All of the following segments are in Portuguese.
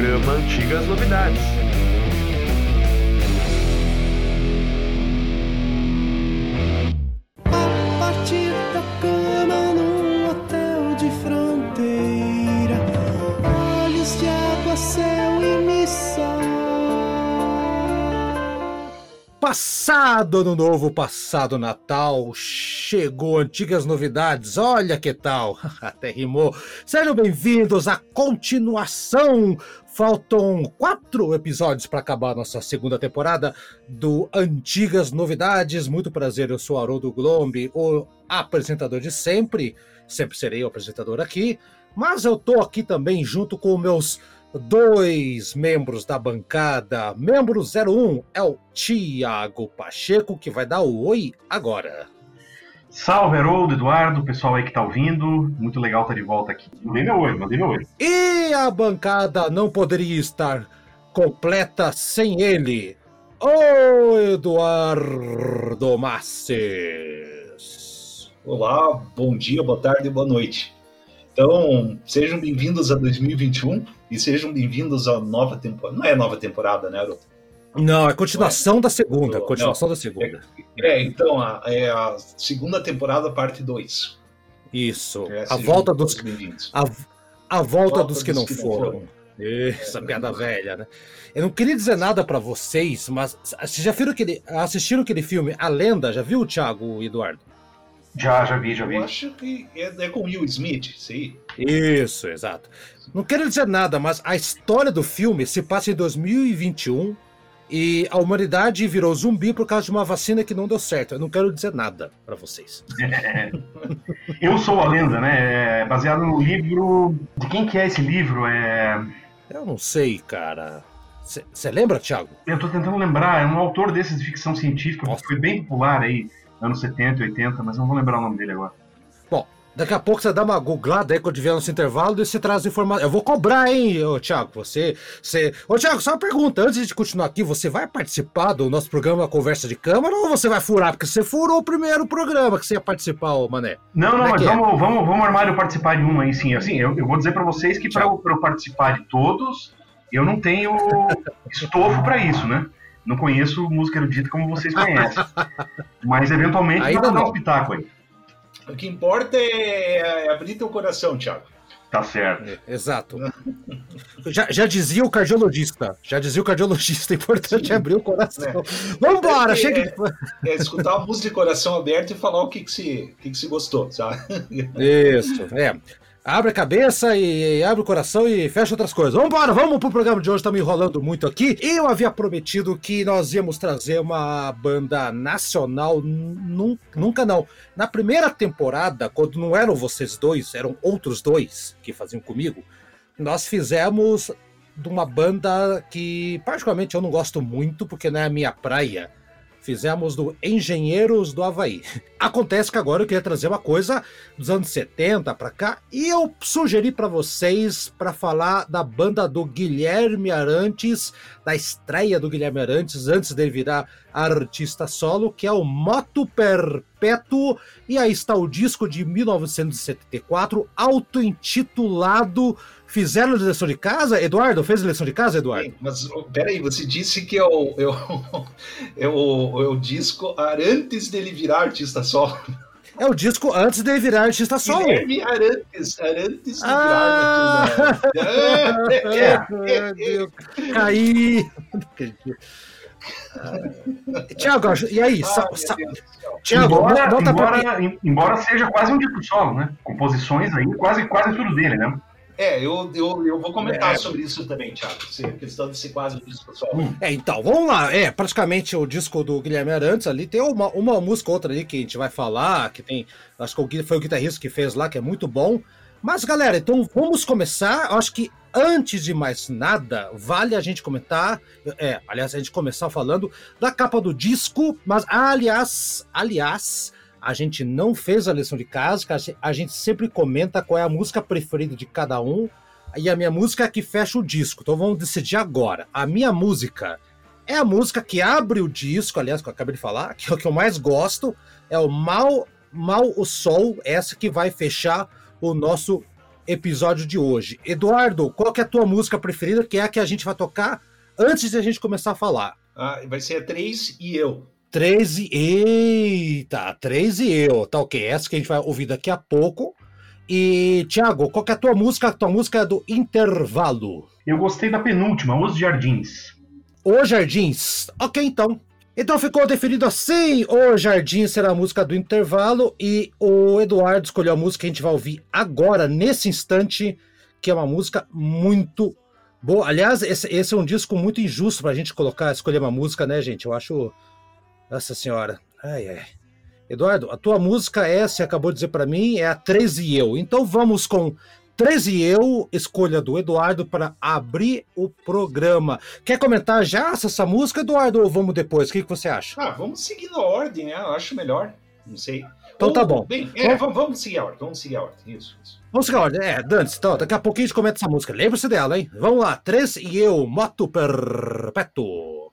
programa Antigas Novidades. A partir da cama num hotel de fronteira, olhos de água, céu e missão. Passado ano novo, passado Natal, chegou antigas novidades, olha que tal, até rimou. Sejam bem-vindos à continuação. Faltam quatro episódios para acabar nossa segunda temporada do Antigas Novidades. Muito prazer, eu sou Haroldo Glombe, o apresentador de sempre. Sempre serei o apresentador aqui, mas eu tô aqui também junto com meus dois membros da bancada. Membro 01 é o Tiago Pacheco, que vai dar o oi agora. Salve, Haroldo, Eduardo, pessoal aí que tá ouvindo. Muito legal estar de volta aqui. Mandei meu oi, mandei meu oi. E a bancada não poderia estar completa sem ele, o Eduardo Masses. Olá, bom dia, boa tarde e boa noite. Então, sejam bem-vindos a 2021 e sejam bem-vindos à nova temporada. Não é nova temporada, né, Haroldo? Não, é continuação da segunda, Não, continuação da segunda. É, então, a, é a segunda temporada, parte 2. Isso, É, a volta dos a, a volta Volta dos que não foram. Essa piada velha, né? Eu não queria dizer nada pra vocês, mas vocês já viram aquele, assistiram aquele filme A Lenda? Já viu, Thiago e Eduardo? Já, já vi, já vi. Eu acho que é, é com Will Smith, isso aí. Isso, exato. Não quero dizer nada, mas a história do filme se passa em 2021 e a humanidade virou zumbi por causa de uma vacina que não deu certo. Eu não quero dizer nada pra vocês. Eu sou a lenda, né? É baseado no livro. De quem que é esse livro? É... Eu não sei, cara. Você lembra, Thiago? Eu tô tentando lembrar, é um autor desses de ficção científica Nossa. que foi bem popular aí, anos 70, 80, mas não vou lembrar o nome dele agora. Daqui a pouco você dá uma googlada aí quando tiver nosso intervalo e você traz informação. Eu vou cobrar, hein, ô Thiago? Você, você. Ô Thiago, só uma pergunta. Antes de continuar aqui, você vai participar do nosso programa Conversa de Câmara ou você vai furar? Porque você furou o primeiro programa que você ia participar, ô Mané. Não, Como não, é mas que é? vamos, vamos, vamos armar eu participar de um aí sim. Assim, eu, eu vou dizer pra vocês que pra eu, eu participar de todos, eu não tenho estofo pra isso, né? Não conheço música erudita como vocês conhecem. Mas eventualmente pra dar uns pitacos aí. O que importa é, é abrir teu coração, Thiago. Tá certo. É, Exato. Já, já dizia o cardiologista. Já dizia o cardiologista. É importante abrir o coração. Vambora, É, chega. é, É escutar a música de coração aberto e falar o que, que, se, o que, que se gostou, sabe? Isso, é. Abre a cabeça e abre o coração e fecha outras coisas. Vambora, vamos pro programa de hoje, me enrolando muito aqui. Eu havia prometido que nós íamos trazer uma banda nacional, nun- nunca não. Na primeira temporada, quando não eram vocês dois, eram outros dois que faziam comigo, nós fizemos de uma banda que particularmente eu não gosto muito, porque não é a minha praia. Fizemos do Engenheiros do Havaí. Acontece que agora eu queria trazer uma coisa dos anos 70 pra cá e eu sugeri pra vocês pra falar da banda do Guilherme Arantes, da estreia do Guilherme Arantes antes de virar artista solo, que é o Moto Perpétuo, e aí está o disco de 1974, auto-intitulado Fizeram a lição de casa? Eduardo, fez a lição de casa, Eduardo? Sim, Mas oh, peraí, você disse que é o, é o, é o, é o disco antes dele virar artista solo. É o disco antes de virar artista solo. Guilherme Arantes, Arantes de Ah! virar artista Meu Deus, caí. Tiago, e aí? Ah, sa-. Tiago, embora, pra embora, em- embora seja quase um disco solo, né? Composições aí, quase, quase tudo dele, né? É, eu, eu, eu vou comentar É. sobre isso também, Thiago. A questão de ser quase disco solo. Hum. É, então, vamos lá. É, praticamente o disco do Guilherme Arantes ali tem uma, uma música ou outra ali que a gente vai falar, que tem. Acho que foi o guitarrista que fez lá, que é muito bom. Mas, galera, então vamos começar. Eu acho que antes de mais nada, vale a gente comentar. É, aliás, a gente começar falando da capa do disco. Mas, aliás, aliás, a gente não fez a lição de casa, a gente- sempre comenta qual é a música preferida de cada um. E a minha música é que fecha o disco. Então vamos decidir agora. A minha música é a música que abre o disco, aliás, que eu acabei de falar, que é o que eu mais gosto. É o Mal, Mal o Sol, essa que vai fechar o nosso episódio de hoje. Eduardo, qual é a tua música preferida, que é a que a gente vai tocar antes de a gente começar a falar? Ah, vai ser a 3 e eu. 13, eita, 13 e eu, tá ok, essa que a gente vai ouvir daqui a pouco. E, Thiago, qual que é a tua música? A tua música é do intervalo. Eu gostei da penúltima, Os Jardins. Os Jardins. Ok, então. Então ficou definido assim: O Jardim será a música do intervalo e o Eduardo escolheu a música que a gente vai ouvir agora, nesse instante, que é uma música muito boa. Aliás, esse, esse é um disco muito injusto pra gente colocar, escolher uma música, né, gente? Eu acho. Nossa Senhora. Ai, ai. Eduardo, a tua música essa acabou de dizer para mim é a 13 e eu. Então vamos com 13 e eu, escolha do Eduardo para abrir o programa. Quer comentar já essa música, Eduardo, ou vamos depois? O que, que você acha? Ah, vamos seguir na ordem, né? Eu acho melhor. Não sei. Então ou, tá bom. Bem, é, vamos, vamos seguir a ordem. Vamos seguir a ordem. Isso, isso. Vamos seguir a ordem. É, Dante, então, daqui a pouquinho a gente comenta essa música. Lembre-se dela, hein? Vamos lá. 13 e eu, Moto Perpétuo.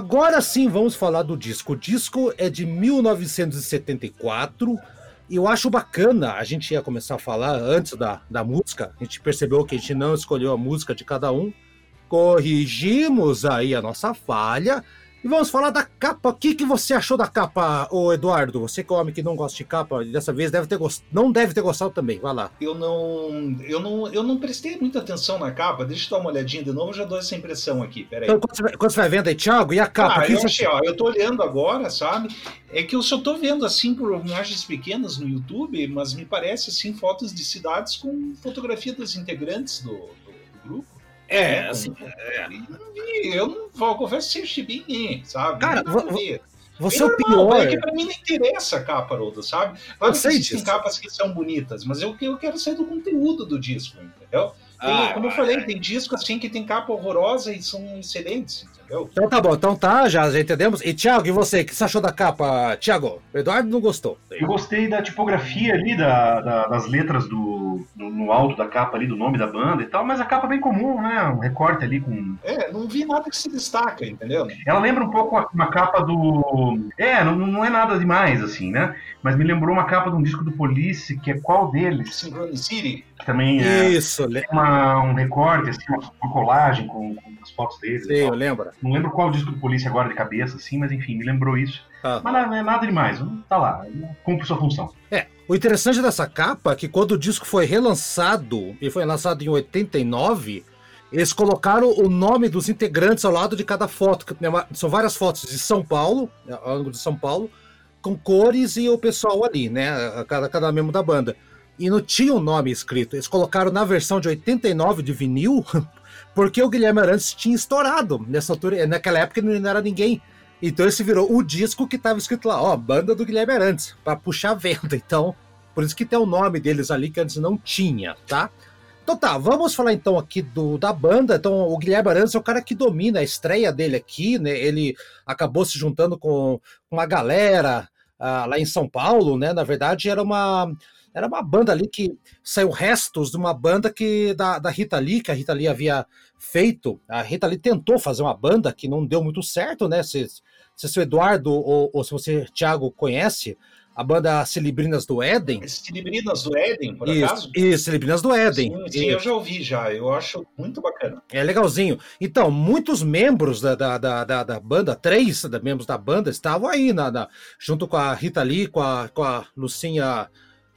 Agora sim vamos falar do disco. O disco é de 1974 e eu acho bacana, a gente ia começar a falar antes da, da música, a gente percebeu que a gente não escolheu a música de cada um, corrigimos aí a nossa falha e vamos falar da capa. O que, que você achou da capa, ô Eduardo? Você que é homem que não gosta de capa, dessa vez deve ter gost... não deve ter gostado também. Vai lá. Eu não, eu não, eu não prestei muita atenção na capa. Deixa eu dar uma olhadinha de novo, eu já dou essa impressão aqui. Peraí. Então, quando você, vai, quando você vai vendo aí, Thiago, e a capa? Ah, eu, achei, ó, eu tô olhando agora, sabe? É que eu só tô vendo assim por imagens pequenas no YouTube, mas me parece assim fotos de cidades com fotografia dos integrantes do, É, assim. É. Eu não vou confesso que achei bem, sabe? Cara, Não você é o pior. É que pra mim não interessa a capa, Rodo, sabe? Claro que existem capas que são bonitas, mas eu, eu quero sair do conteúdo do disco, entendeu? Tem, ah, como eu falei, tem disco assim que tem capa horrorosa e são excelentes, entendeu? Então tá bom, então tá, já, já entendemos. E Thiago, e você, o que você achou da capa? Thiago, o Eduardo não gostou. Eu gostei da tipografia ali, da, da das letras do, no, no, alto da capa ali, do nome da banda e tal, mas a capa é bem comum, né? Um recorte ali com. É, não vi nada que se destaca, entendeu? Ela lembra um pouco uma capa do. É, não, não é nada demais, assim, né? Mas me lembrou uma capa de um disco do Police, que é qual deles? Synchronicity. Que também é. Isso, uma um recorte, assim, uma, uma colagem com, com, as fotos deles. Sim, eu lembro. Não lembro qual disco do Polícia agora de cabeça, assim, mas enfim, me lembrou isso. Ah. Mas não é nada demais, tá lá, cumpre sua função. É, o interessante dessa capa é que quando o disco foi relançado, e foi lançado em 89, eles colocaram o nome dos integrantes ao lado de cada foto. São várias fotos de São Paulo, ao longo de São Paulo, com cores e o pessoal ali, né? Cada, cada membro da banda e não tinha o um nome escrito. Eles colocaram na versão de 89 de vinil, porque o Guilherme Arantes tinha estourado nessa altura, naquela época não era ninguém. Então esse virou o disco que estava escrito lá, ó, banda do Guilherme Arantes, para puxar venda. Então, por isso que tem o nome deles ali que antes não tinha, tá? Então tá, vamos falar então aqui do, da banda. Então, o Guilherme Arantes é o cara que domina a estreia dele aqui, né? Ele acabou se juntando com uma galera uh, lá em São Paulo, né? Na verdade, era uma era uma banda ali que saiu restos de uma banda que da, da Rita Lee, que a Rita Lee havia feito. A Rita Lee tentou fazer uma banda que não deu muito certo, né? Se, se o Eduardo ou, ou se você, Thiago, conhece, a banda Celebrinas do Éden. Celebrinas do Éden, por isso, acaso? Isso, Celebrinas do Éden. Sim, sim eu já ouvi já, eu acho muito bacana. É legalzinho. Então, muitos membros da, da, da, da banda, três membros da banda, estavam aí, na, na, junto com a Rita Lee, com a, com a Lucinha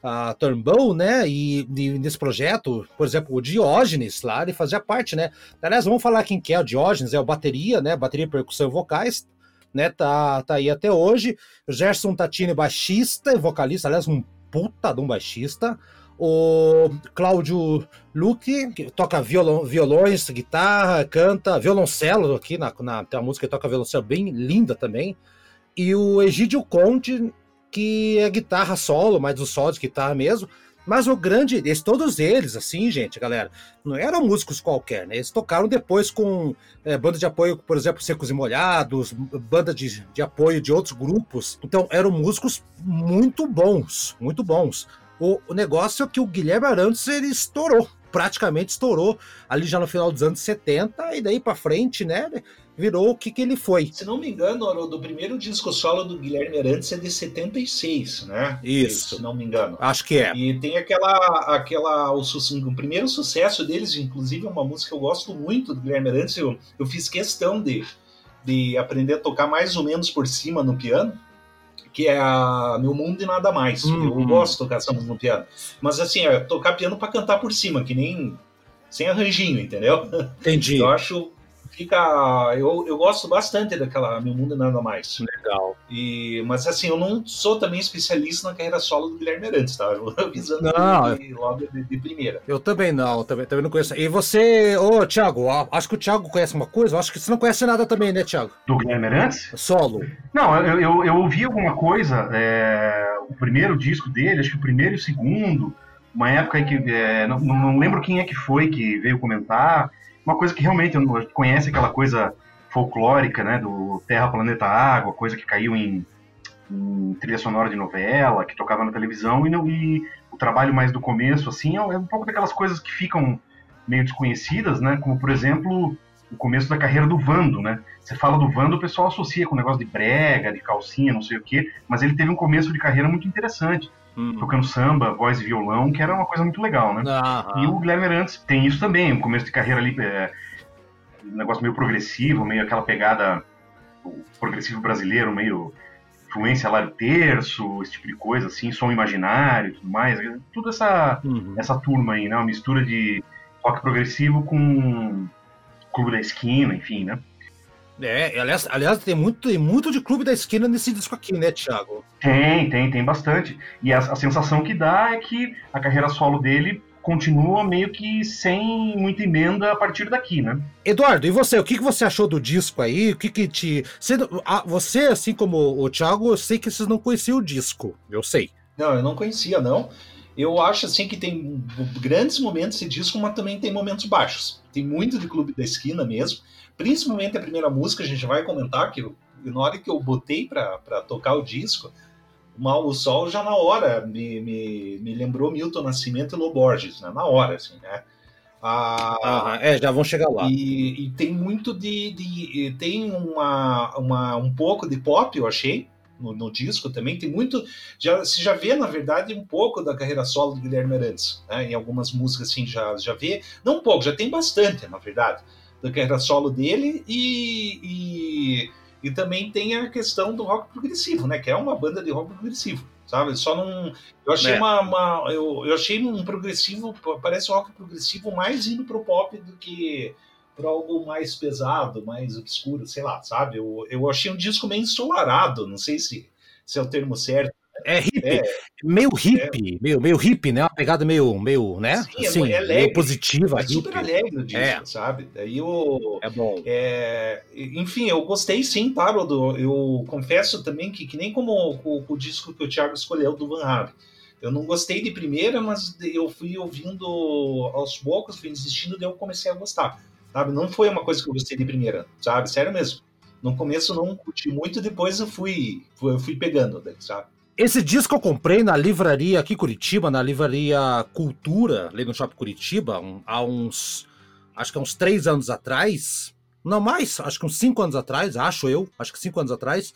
a Turnbull, né? E, e, nesse projeto, por exemplo, o Diógenes lá, ele fazia parte, né? Aliás, vamos falar quem que é o Diógenes, é o bateria, né? Bateria, percussão e vocais, né? Tá, tá aí até hoje. O Gerson Tatini, baixista e vocalista, aliás, um puta de um baixista. O Cláudio Luque, que toca violão, violões, guitarra, canta, violoncelo aqui na, na, tem uma música que toca violoncelo bem linda também. E o Egídio Conte, que é guitarra solo, mais os solos de guitarra mesmo. Mas o grande, eles, todos eles, assim, gente, galera, não eram músicos qualquer, né? Eles tocaram depois com é, banda de apoio, por exemplo, Secos e Molhados, banda de, de apoio de outros grupos. Então, eram músicos muito bons, muito bons. O, o negócio é que o Guilherme Arantes, ele estourou, praticamente estourou ali já no final dos anos 70 e daí para frente, né? virou o que, que ele foi. Se não me engano, Haroldo, o primeiro disco solo do Guilherme Arantes é de 76, né? Isso. Se não me engano. Acho que é. E tem aquela. aquela o, o primeiro sucesso deles, inclusive, é uma música que eu gosto muito do Guilherme Arantes. Eu, eu fiz questão de, de aprender a tocar mais ou menos por cima no piano que é a Meu Mundo e Nada Mais. Uhum. Eu gosto de tocar essa música no piano. Mas assim, é tocar piano para cantar por cima, que nem sem arranjinho, entendeu? Entendi. Eu acho fica. Eu, eu gosto bastante daquela Meu Mundo e Nada Mais. Legal. E, mas assim, eu não sou também especialista na carreira solo do Guilherme Arantes, tá? Eu avisando não, de, logo de, de, primeira. Eu também não, também, também não conheço. E você, ô Thiago, acho que o Thiago conhece uma coisa, eu acho que você não conhece nada também, né, Thiago? Do Guilherme Arantes? Solo. Não, eu, eu, eu ouvi alguma coisa, é, o primeiro disco dele, acho que o primeiro e o segundo, uma época em que. É, não, não lembro quem é que foi que veio comentar uma coisa que realmente conhece aquela coisa folclórica, né, do Terra, Planeta, Água, coisa que caiu em, em trilha sonora de novela, que tocava na televisão, e, não, e o trabalho mais do começo, assim, é, é um pouco daquelas coisas que ficam meio desconhecidas, né, como, por exemplo, o começo da carreira do Vando, né? Você fala do Vando, o pessoal associa com o negócio de brega, de calcinha, não sei o quê, mas ele teve um começo de carreira muito interessante. Hum. Tocando samba, voz e violão, que era uma coisa muito legal, né? E o Guilherme Arantes tem isso também, um começo de carreira ali, é, um negócio meio progressivo, meio aquela pegada progressivo brasileiro, meio influência lá de terço, esse tipo de coisa, assim, som imaginário e tudo mais. Tudo essa, uhum. essa turma aí, né? Uma mistura de rock progressivo com Clube da Esquina, enfim, né? É, aliás, aliás tem, muito, tem muito de Clube da Esquina nesse disco aqui, né, Thiago? Tem, tem, tem bastante. E a, a sensação que dá é que a carreira solo dele continua meio que sem muita emenda a partir daqui, né? Eduardo, e você? O que, que você achou do disco aí? O que que te... Você, você, assim como o Thiago, eu sei que vocês não conheciam o disco, eu sei. Não, eu não conhecia, não. Eu acho, assim, que tem grandes momentos esse disco, mas também tem momentos baixos. Tem muito de Clube da Esquina mesmo. Principalmente a primeira música, a gente vai comentar, que eu, na hora que eu botei para tocar o disco, Mal o Sol já na hora me, me, me lembrou Milton Nascimento e Loborges, né? Na hora, assim, né? Ah, é, já vão chegar lá. E, e tem muito de, de, Tem uma, uma, um pouco de pop, eu achei, no, no, disco também. Tem muito. Já, se já vê, na verdade, um pouco da carreira solo do Guilherme Arantes. Né? Em algumas músicas, assim, já, já vê. Não um pouco, já tem bastante, na verdade, da carreira solo dele. E, e e também tem a questão do rock progressivo, né? Que é uma banda de rock progressivo, sabe? Só não. Eu achei é. uma. uma eu, eu achei um progressivo, parece um rock progressivo mais indo pro pop do que para algo mais pesado, mais obscuro, sei lá, sabe? Eu, eu achei um disco meio ensolarado, não sei se, se é o termo certo, é hippie, é, meio hippie, é. meio, meio hippie, né? Uma pegada meio, meio né? Sim, assim, é alegre, meio positiva. É super alegre o disco, é. sabe? Daí eu. É bom. É, enfim, eu gostei sim, Rodo? Eu confesso também que, que nem como o, o, disco que o Thiago escolheu do Van Halen. Eu não gostei de primeira, mas eu fui ouvindo aos poucos, fui insistindo, daí eu comecei a gostar. Sabe? Não foi uma coisa que eu gostei de primeira, sabe? Sério mesmo. No começo não curti muito, depois eu fui, eu fui pegando, sabe? Esse disco eu comprei na livraria aqui em Curitiba, na livraria Cultura, ali no Shopping Curitiba, um, há uns. Acho que há uns três anos atrás. Não mais, acho que uns cinco anos atrás, acho eu, acho que cinco anos atrás.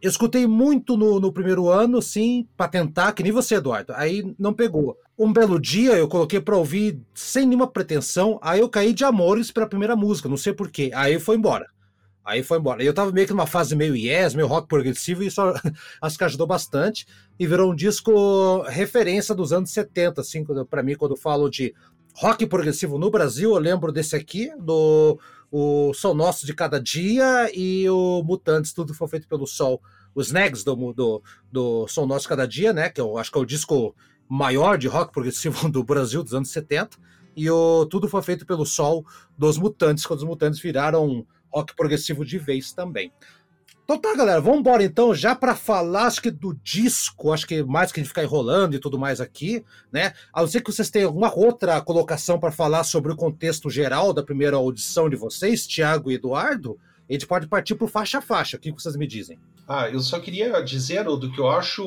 Eu escutei muito no, no primeiro ano, sim, para tentar, que nem você, Eduardo. Aí não pegou. Um belo dia eu coloquei para ouvir sem nenhuma pretensão, aí eu caí de amores pela primeira música, não sei porquê. Aí foi embora. Aí foi embora. E eu tava meio que numa fase meio yes, meio rock progressivo, e isso acho que ajudou bastante. E virou um disco referência dos anos 70, assim, para mim, quando eu falo de rock progressivo no Brasil, eu lembro desse aqui, do o Sol Nosso de Cada Dia e o Mutantes, tudo foi feito pelo Sol. Os Snags do, do, do Sol Nosso de Cada Dia, né? Que eu acho que é o disco maior de rock progressivo do Brasil dos anos 70. E o Tudo Foi Feito pelo Sol dos Mutantes, quando os Mutantes viraram rock progressivo de vez também. Então tá, galera, vamos embora então já para falar, acho que do disco, acho que mais que a gente ficar enrolando e tudo mais aqui, né? A não ser que vocês tenham alguma outra colocação para falar sobre o contexto geral da primeira audição de vocês, Tiago e Eduardo, a gente pode partir para faixa a faixa. O que vocês me dizem? Ah, eu só queria dizer do que eu acho,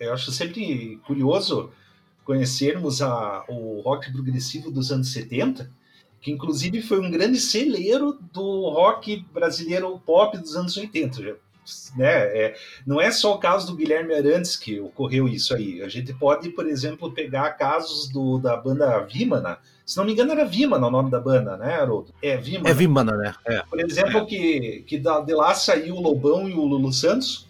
eu acho sempre curioso conhecermos a, o rock progressivo dos anos 70, que inclusive foi um grande celeiro do rock brasileiro pop dos anos 80. Né? É, não é só o caso do Guilherme Arantes que ocorreu isso aí. A gente pode, por exemplo, pegar casos do, da banda Vimana. Se não me engano, era Vimana o nome da banda, né, Haroldo? É Vimana. É Vimana, né? É. Por exemplo, é. que, que da, de lá saiu o Lobão e o Lulu Santos,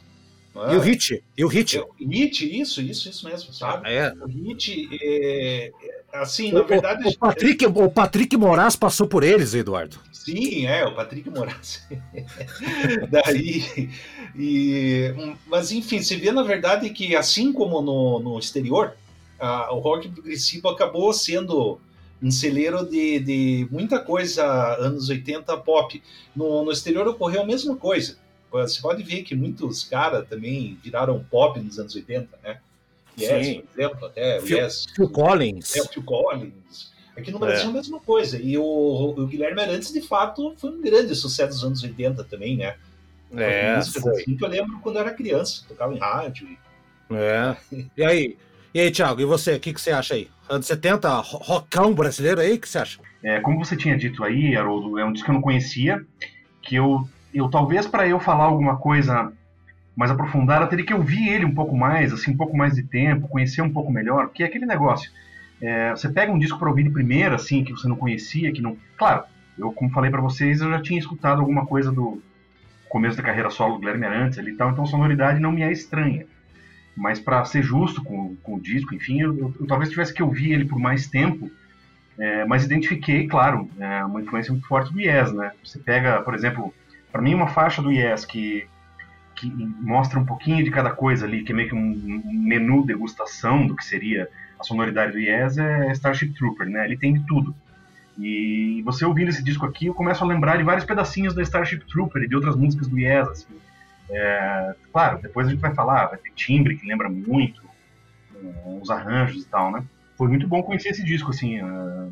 é? E o Hit, e o Hit. É, hit, isso, isso, isso mesmo, sabe? É. O Hit, é, assim, na verdade... O, o, Patrick, o Patrick Moraes passou por eles, Eduardo. Sim, é, o Patrick Moraes. Daí, e, mas enfim, você vê na verdade que assim como no, no exterior, a, o rock progressivo acabou sendo um celeiro de, de muita coisa anos 80 pop. No, no exterior ocorreu a mesma coisa você pode ver que muitos caras também viraram pop nos anos 80, né? Yes, Sim. por exemplo, até Phil, yes. Phil Collins. É, o Phil Collins. Aqui no Brasil é. a mesma coisa. E o, o, Guilherme Arantes, de fato, foi um grande sucesso dos anos 80 também, né? É, músicas assim que eu lembro quando eu era criança, tocava em rádio. É. E aí, E aí, Thiago, e você, o que, que você acha aí? Anos 70, rockão brasileiro aí, o que você acha? É, como você tinha dito aí, Haroldo, é um disco que eu não conhecia, que eu, eu talvez para eu falar alguma coisa mais aprofundada, teria que ouvir ele um pouco mais, assim, um pouco mais de tempo, conhecer um pouco melhor, porque é aquele negócio. É, você pega um disco para ouvir de primeira, assim, que você não conhecia, que não. Claro, eu, como falei para vocês, eu já tinha escutado alguma coisa do começo da carreira solo do Guilherme Arantes ali e tal, então a sonoridade não me é estranha. Mas para ser justo com, com o disco, enfim, eu, eu, eu, talvez tivesse que ouvir ele por mais tempo, é, mas identifiquei, claro, é, uma influência muito forte do Yes, né? Você pega, por exemplo, para mim uma faixa do Yes que que mostra um pouquinho de cada coisa ali, que é meio que um menu degustação do que seria a sonoridade do Yes, é Starship Trooper, né? Ele tem de tudo. E você ouvindo esse disco aqui, eu começo a lembrar de vários pedacinhos da Starship Trooper e de outras músicas do Yes, assim. É, claro, depois a gente vai falar, vai ter timbre que lembra muito, os arranjos e tal, né? Foi muito bom conhecer esse disco, assim, é,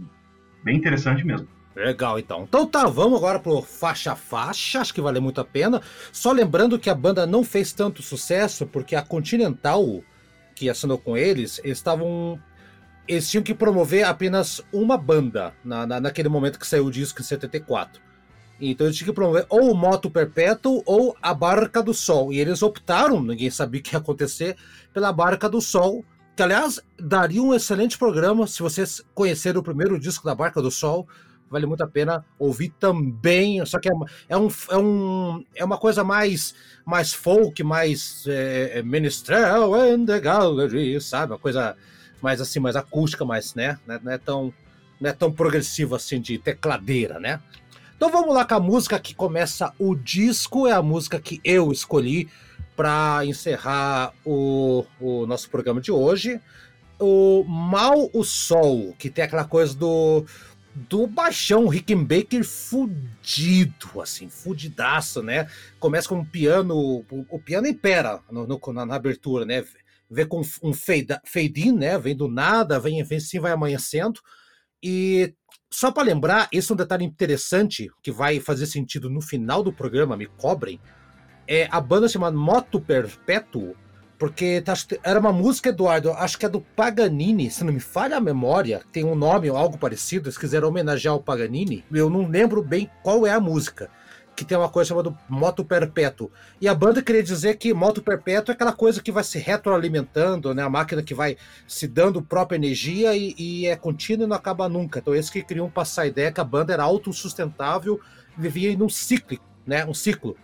bem interessante mesmo. Legal, então. Então tá, vamos agora pro faixa faixa, acho que vale muito a pena. Só lembrando que a banda não fez tanto sucesso porque a Continental, que assinou com eles, eles estavam. Eles tinham que promover apenas uma banda na, na, naquele momento que saiu o disco em 74. Então eles tinham que promover ou o Moto Perpétuo ou a Barca do Sol. E eles optaram, ninguém sabia o que ia acontecer, pela Barca do Sol, que aliás daria um excelente programa se vocês conhecerem o primeiro disco da Barca do Sol vale muito a pena ouvir também. Só que é, é, um, é, um, é uma coisa mais, mais folk, mais é, é ministerial and the gallery, sabe? Uma coisa mais assim, mais acústica, mais, né? Não é tão, não é tão progressivo assim de tecladeira, né? Então vamos lá com a música que começa o disco, é a música que eu escolhi para encerrar o, o nosso programa de hoje. O Mal o Sol, que tem aquela coisa do do baixão Rickenbacker fudido, assim, fudidaço, né? Começa com um piano, o, piano impera no, no, na, na, abertura, né? Vê com um fade, fade in, né? Vem do nada, vem, vem assim, vai amanhecendo. E só para lembrar, esse é um detalhe interessante que vai fazer sentido no final do programa, me cobrem. É a banda chamada Moto Perpétuo porque tá, era uma música, Eduardo, acho que é do Paganini, se não me falha a memória, tem um nome ou algo parecido, eles quiseram homenagear o Paganini. Eu não lembro bem qual é a música, que tem uma coisa chamada Moto Perpétuo. E a banda queria dizer que Moto Perpétuo é aquela coisa que vai se retroalimentando, né? A máquina que vai se dando própria energia e, e é contínua e não acaba nunca. Então, eles que queriam passar a ideia que a banda era autossustentável, vivia em um ciclo, né? Um ciclo.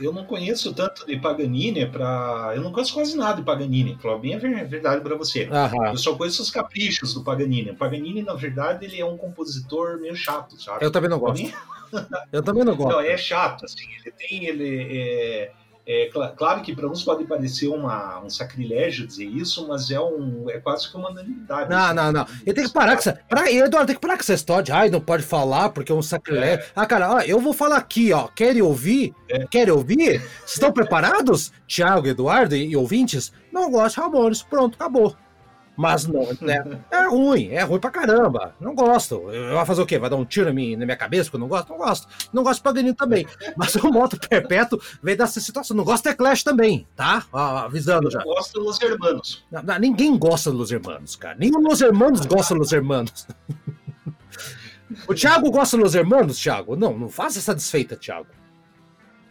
Eu não conheço tanto de Paganini para. Eu não conheço quase nada de Paganini, falar bem a verdade para você. Aham. Eu só conheço os caprichos do Paganini. O Paganini, na verdade, ele é um compositor meio chato, sabe? Eu também não gosto. Eu também não gosto. Não, é chato, assim. Ele tem. Ele, é, é, claro que para uns pode parecer uma, um sacrilégio dizer isso, mas é, um, é quase que uma unanimidade. Não, assim, não, não. Ele tem que parar com essa. Pra, Eduardo, tem que parar com essa história de ai, não pode falar porque é um sacrilégio. É. Ah, cara, ó, eu vou falar aqui, ó. Querem ouvir? É. Querem ouvir? Estão preparados? Tiago, Eduardo e, e ouvintes? Não gosto de Ramones. Pronto, acabou. Mas não, né? É ruim, é ruim pra caramba. Não gosto. Eu vou fazer o quê? Vai dar um tiro na minha, na minha cabeça porque eu não gosto? Não gosto. Não gosto de Paganini também. Mas o moto perpétuo vem dessa situação. Não gosto de Clash também, tá? avisando já. Eu gosto dos Hermanos. Não, não, ninguém gosta dos Hermanos, cara. Nenhum dos Hermanos gosta dos Hermanos. o Thiago gosta dos Hermanos, Thiago? Não, não faça essa desfeita, Thiago.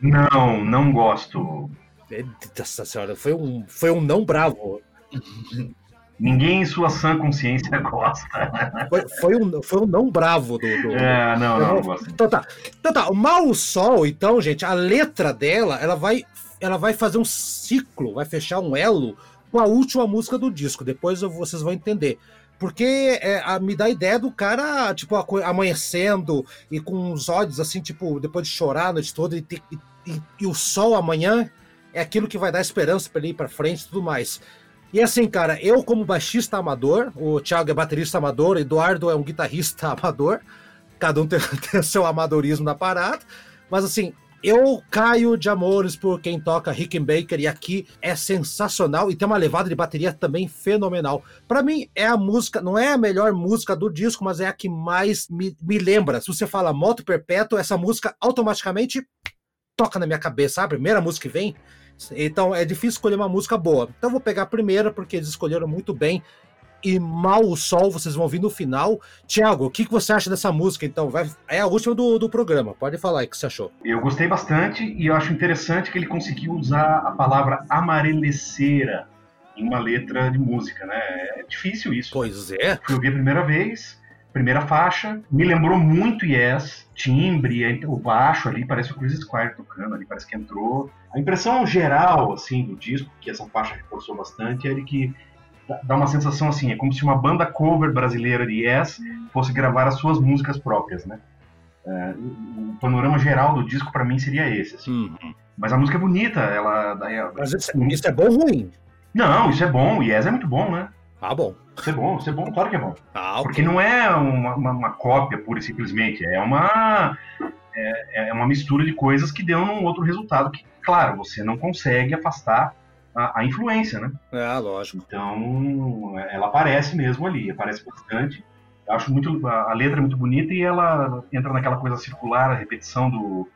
Não, não gosto. Nossa senhora, foi um, foi um não bravo. Ninguém em sua sã consciência gosta. Foi, foi, um, foi um não bravo do. do é, não, não, não gosto. Então tá. Então tá, o Mal Sol, então, gente, a letra dela, ela vai, ela vai fazer um ciclo, vai fechar um elo com a última música do disco. Depois vocês vão entender. Porque é, a, me dá a ideia do cara, tipo, amanhecendo e com os olhos assim, tipo, depois de chorar a noite toda e, e, e, e o sol amanhã é aquilo que vai dar esperança para ele ir para frente e tudo mais. E assim, cara, eu como baixista amador, o Thiago é baterista amador, o Eduardo é um guitarrista amador, cada um tem, tem seu amadorismo na parada, mas assim, eu caio de amores por quem toca Rickenbacker e aqui é sensacional e tem uma levada de bateria também fenomenal. Para mim é a música, não é a melhor música do disco, mas é a que mais me, me lembra. Se você fala Moto Perpétuo, essa música automaticamente toca na minha cabeça? A primeira música que vem Então é difícil escolher uma música boa. Então eu vou pegar a primeira, porque eles escolheram muito bem. E Mal o Sol, vocês vão ouvir no final. Tiago, o que, que você acha dessa música? Então, vai, é a última do, do programa. Pode falar aí o que você achou. Eu gostei bastante e eu acho interessante que ele conseguiu usar a palavra amareleceira em uma letra de música, né? É difícil isso. Pois é. Fui ouvir a primeira vez, primeira faixa, me lembrou muito Yes, timbre, o baixo ali, parece o Chris Squire tocando ali, parece que entrou. A impressão geral, assim, do disco, que essa faixa reforçou bastante, é de que dá uma sensação assim, é como se uma banda cover brasileira de Yes fosse gravar as suas músicas próprias, né? É, o panorama geral do disco para mim seria esse. Assim. Uhum. Mas a música é bonita, ela. Mas isso, isso é bom ou ruim? Não, isso é bom. Yes é muito bom, né? Ah, bom. Isso é bom, isso é bom, claro que é bom. Ah, okay. Porque não é uma, uma, uma, cópia pura e simplesmente, é uma, é, é, uma mistura de coisas que deu um outro resultado que, claro, você não consegue afastar a, a influência, né? É, lógico. Então, ela aparece mesmo ali, aparece bastante. Eu acho muito, a, a letra é muito bonita e ela entra naquela coisa circular, a repetição do,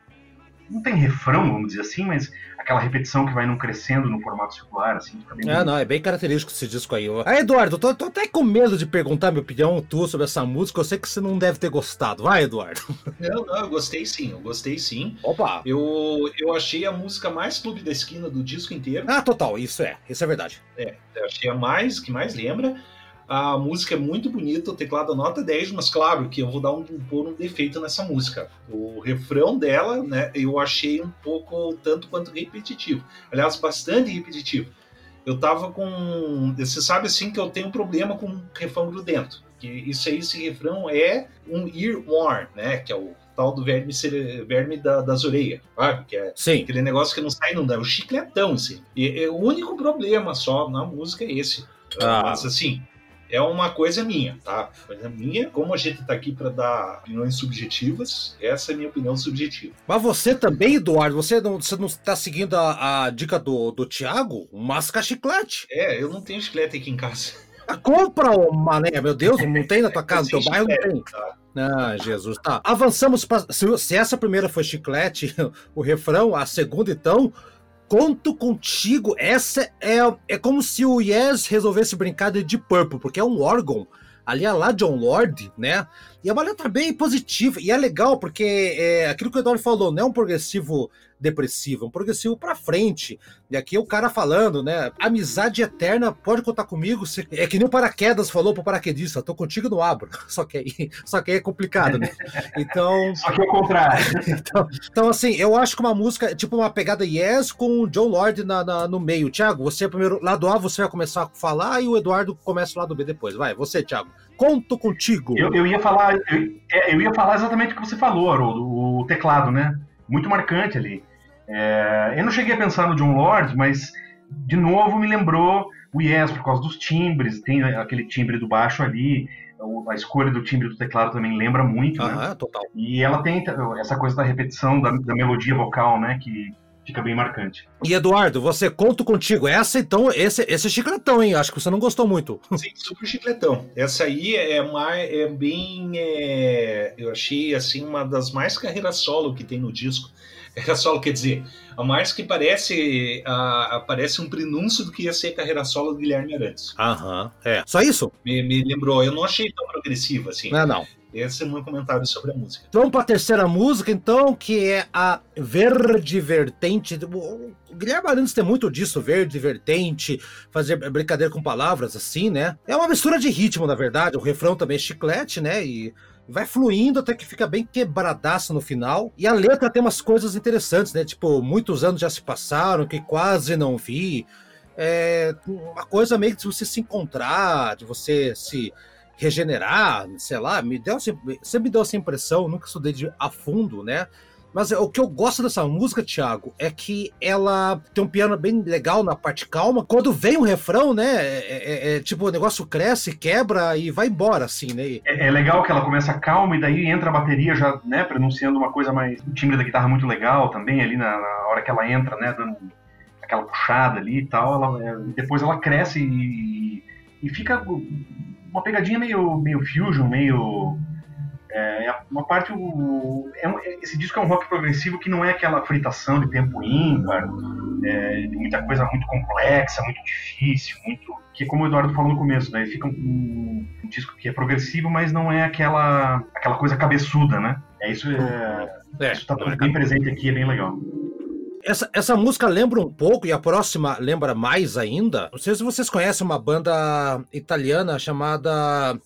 não tem refrão, vamos dizer assim, mas aquela repetição que vai não crescendo no formato circular, assim, fica bem. É, não, é bem característico esse disco aí. Ah, Eduardo, tô, tô até com medo de perguntar minha opinião tua sobre essa música. Eu sei que você não deve ter gostado. Vai, Eduardo. Não, não, eu gostei sim, eu gostei sim. Opa! Eu, eu achei a música mais clube da esquina do disco inteiro. Ah, total, isso é, isso é verdade. É, eu achei a mais, que mais lembra. A música é muito bonita, o teclado nota 10, mas claro que eu vou dar um, pôr um defeito nessa música. O refrão dela, né, eu achei um pouco tanto quanto repetitivo. Aliás, bastante repetitivo. Eu tava com. Você sabe assim que eu tenho um problema com refrão grudento. Que isso aí, esse refrão é um earworm, né? Que é o tal do verme, verme da, das orelhas, sabe? Que é Sim. aquele negócio que não sai, não dá. É o chicletão, assim. E, e, o único problema só na música é esse. Ah. Mas assim, é uma coisa minha, tá? Coisa minha, como a gente está aqui para dar opiniões subjetivas, essa é a minha opinião subjetiva. Mas você também, Eduardo, você não, você não está seguindo a, a dica do, do Thiago? Masca chiclete. É, eu não tenho chiclete aqui em casa. Ah, compra, ô mané, meu Deus, não tem na tua casa, no teu bairro não tem. Tá? Ah, Jesus, tá. Avançamos para. Se, se essa primeira foi chiclete, o refrão, a segunda, então, Conto contigo. Essa é, é como se o Yes resolvesse brincar de Deep Purple, porque é um órgão. Ali é lá John Lord, né? E é uma letra bem positiva. E é legal porque é aquilo que o Eduardo falou, não é um progressivo depressivo, é um progressivo pra frente. E aqui é o cara falando, né? Amizade eterna, pode contar comigo. É que nem o paraquedas falou pro paraquedista, tô contigo no abro. Só que aí, só que aí é complicado, né? Então. Só que é o contrário. então, então, assim, eu acho que uma música, tipo uma pegada Yes com o John Lord na, na, no meio. Tiago, você é primeiro lado A, você vai começar a falar e o Eduardo começa o lado B depois. Vai, você, Tiago. Conto contigo. Eu, eu ia falar, eu, é, eu, ia falar exatamente o que você falou, Haroldo, o teclado, né? Muito marcante ali. É, eu não cheguei a pensar no John Lord, mas de novo me lembrou o Yes por causa dos timbres, tem aquele timbre do baixo ali, a escolha do timbre do teclado também lembra muito, né? total. E ela tem essa coisa da repetição da, da melodia vocal, né? Que fica bem marcante. E Eduardo, você conto contigo. Essa então, esse, esse é chicletão, hein? Acho que você não gostou muito. Sim, super chicletão. Essa aí é, mais, é bem. É, eu achei assim uma das mais carreiras solo que tem no disco. Carreira solo quer dizer, a mais que parece, a, a, parece um prenúncio do que ia ser a carreira solo do Guilherme Arantes. Aham, é. Só isso? Me, me lembrou, eu não achei tão progressiva assim. Não, não. Esse é o meu comentário sobre a música. Vamos para a terceira música, então, que é a Verde Vertente. O Guilherme Arantes tem muito disso, verde, vertente, fazer brincadeira com palavras assim, né? É uma mistura de ritmo, na verdade. O refrão também é chiclete, né? E vai fluindo até que fica bem quebradaça no final. E a letra tem umas coisas interessantes, né? Tipo, muitos anos já se passaram, que quase não vi. É uma coisa meio de você se encontrar, de você se regenerar, sei lá, me deu, sempre me deu essa impressão, nunca estudei de, a fundo, né? Mas o que eu gosto dessa música, Thiago, é que ela tem um piano bem legal na parte calma. Quando vem o refrão, né? É, é, é, é tipo, o negócio cresce, quebra e vai embora, assim, né? É, é, legal que ela começa calma e daí entra a bateria já, né? Pronunciando uma coisa mais. O timbre da guitarra muito legal também, ali na, na hora que ela entra, né? Dando aquela puxada ali e tal. Ela, é, depois ela cresce e, e fica uma pegadinha meio, meio fusion, meio. É, é uma parte. O, é um, esse disco é um rock progressivo que não é aquela fritação de tempo ímpar, é, muita coisa muito complexa, muito difícil, muito. Que como o Eduardo falou no começo, né? Fica um, um disco que é progressivo, mas não é aquela, aquela coisa cabeçuda, né? É isso, é, é isso tá é bem presente aqui, é bem legal. Essa, essa música lembra um pouco, e a próxima lembra mais ainda. Não sei se vocês conhecem uma banda italiana chamada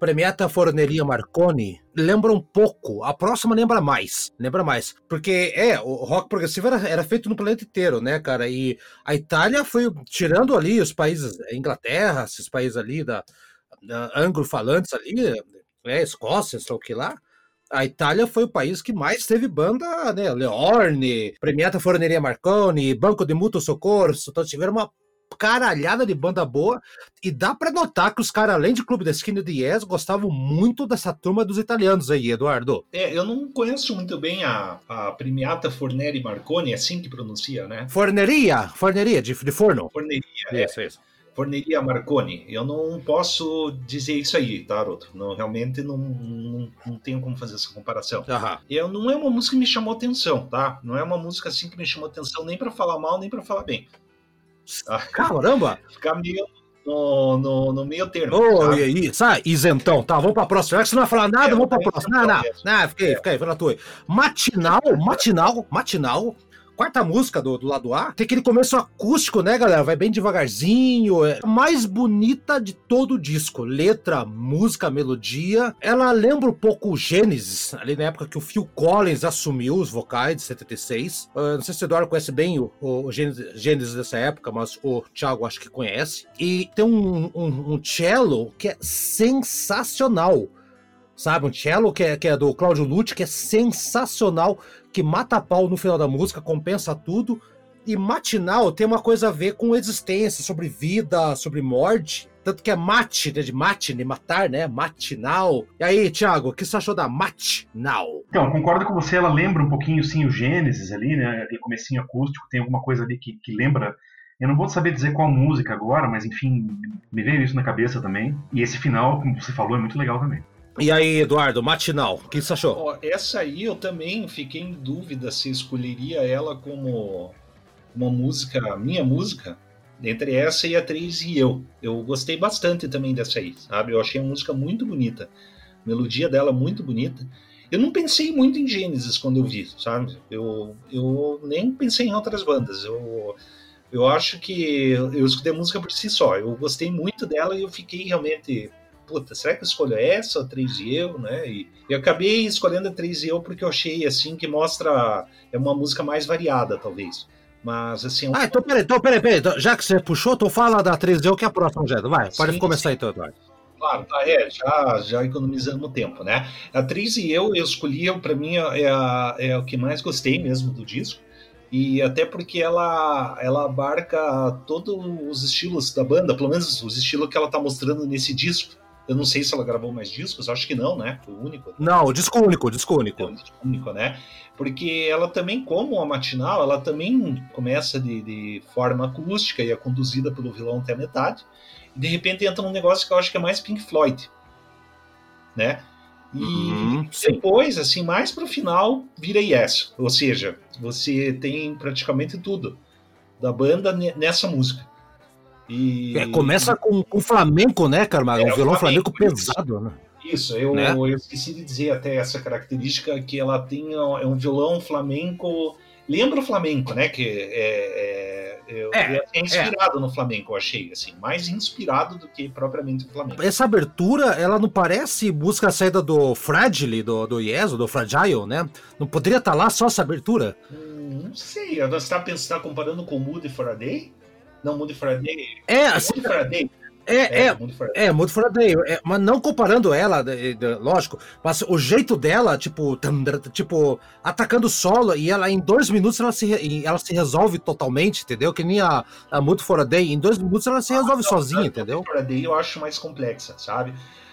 Premiata Forneria Marconi. Lembra um pouco, a próxima lembra mais, lembra mais, porque é, o rock progressivo era, era feito no planeta inteiro, né, cara, e a Itália foi, tirando ali os países, Inglaterra, esses países ali da, da anglo-falantes ali, é, Escócia, sei lá o que lá, a Itália foi o país que mais teve banda, né? Leorne, Premiata Forneria Marconi, Banco de Mutuo Soccorso, então tiveram uma caralhada de banda boa. E dá para notar que os caras, além de Clube da Esquina de Yes, gostavam muito dessa turma dos italianos aí, Eduardo. É, eu não conheço muito bem a, a Premiata Forneri Marconi, é assim que pronuncia, né? Forneria, forneria, de, de forno. Forneria, isso, é. isso. Forneria Marconi. Eu não posso dizer isso aí, tá, Roto? Não, realmente não, não, não, tenho como fazer essa comparação. Uhum. Eu, não é uma música que me chamou atenção, tá? Não é uma música assim que me chamou atenção nem para falar mal, nem para falar bem. Caramba! Ficar meio no, no, no meio termo. Oh, e aí? Sai, isentão. Tá, vamos pra próxima. Se não vai falar nada, é, vamos pra próxima. Não, não, não, fiquei, fiquei, fica na tua. Matinal, matinal, matinal quarta música do, do lado A, tem aquele começo acústico, né, galera? Vai bem devagarzinho. É a mais bonita de todo o disco. Letra, música, melodia. Ela lembra um pouco o Gênesis, ali na época que o Phil Collins assumiu os vocais de 76. Uh, ah, não sei se o Eduardo conhece bem o, o Gênesis, Gênesis dessa época, mas o Thiago acho que conhece. E tem um, um, um cello que é sensacional sabe? Um cello que é, que é do Claudio Lucci, que é sensacional, que mata a pau no final da música, compensa tudo. E matinal tem uma coisa a ver com existência, sobre vida, sobre morte. Tanto que é mate, né, de de matar, né? Matinal. E aí, Thiago, o que você achou da matinal? Então, concordo com você, ela lembra um pouquinho, sim, o Gênesis ali, né? Aquele comecinho acústico, tem alguma coisa ali que, que lembra eu não vou saber dizer qual música agora, mas enfim, me veio isso na cabeça também. E esse final, como você falou, é muito legal também. E aí, Eduardo, matinal, o que você achou? Oh, essa aí eu também fiquei em dúvida se escolheria ela como uma música, minha música, entre essa e a 3 e eu. Eu gostei bastante também dessa aí, sabe? Eu achei a música muito bonita, a melodia dela muito bonita. Eu não pensei muito em Gênesis quando eu vi, sabe? Eu, eu nem pensei em outras bandas. Eu, eu acho que eu escutei a música por si só. Eu gostei muito dela e eu fiquei realmente puta, será que eu escolho essa ou 3 e eu, né? E eu acabei escolhendo a 3 e eu porque eu achei, assim, que mostra, é uma música mais variada, talvez. Mas, assim... É ah, então peraí, então peraí, peraí, então, já que você puxou, tu fala da 3 e eu que é a próxima, Jé, vai, pode sim, começar sim. então, Eduardo. Claro, tá, é, já, já economizando tempo, né? A 3 e eu, eu escolhi, para mim, é, a, é o que mais gostei mesmo do disco e até porque ela ela abarca todos os estilos da banda, pelo menos os estilos que ela tá mostrando nesse disco. Eu não sei se ela gravou mais discos, acho que não, né? Foi o único. Não, o disco único, o disco único. É, o disco único, né? Porque ela também, como a matinal, ela também começa de, de forma acústica e é conduzida pelo vilão até a metade. E de repente entra um negócio que eu acho que é mais Pink Floyd, né? E uhum, depois, assim, mais pro final, vira Yes. Ou seja, você tem praticamente tudo da banda nessa música. E... É, começa com o flamenco, né, Carmago? É, um violão flamenco, pesado, né? Isso, eu, né? eu esqueci de dizer até essa característica que ela tem é um violão flamenco. Lembra o flamenco, né? Que é, é, é, é, inspirado no flamenco, eu achei, assim, mais inspirado do que propriamente o flamenco. Essa abertura, ela não parece busca a saída do Fragile, do, do Yes, do Fragile, né? Não poderia estar tá lá só essa abertura? Hum, não sei, você está tá comparando com o Moody for a Day? Não, Mundo Faraday. É, assim. Mundo Faraday. É, é, é, é, Mundo Faraday, é, mas não comparando ela, lógico, mas o jeito dela, tipo, tipo, atacando o solo, e ela em dois minutos ela se, ela se resolve totalmente, entendeu? Que nem a, a Mundo Faraday, em dois minutos ela se resolve ah, sozinha, entendeu? Mundo Faraday eu acho mais complexa, sabe?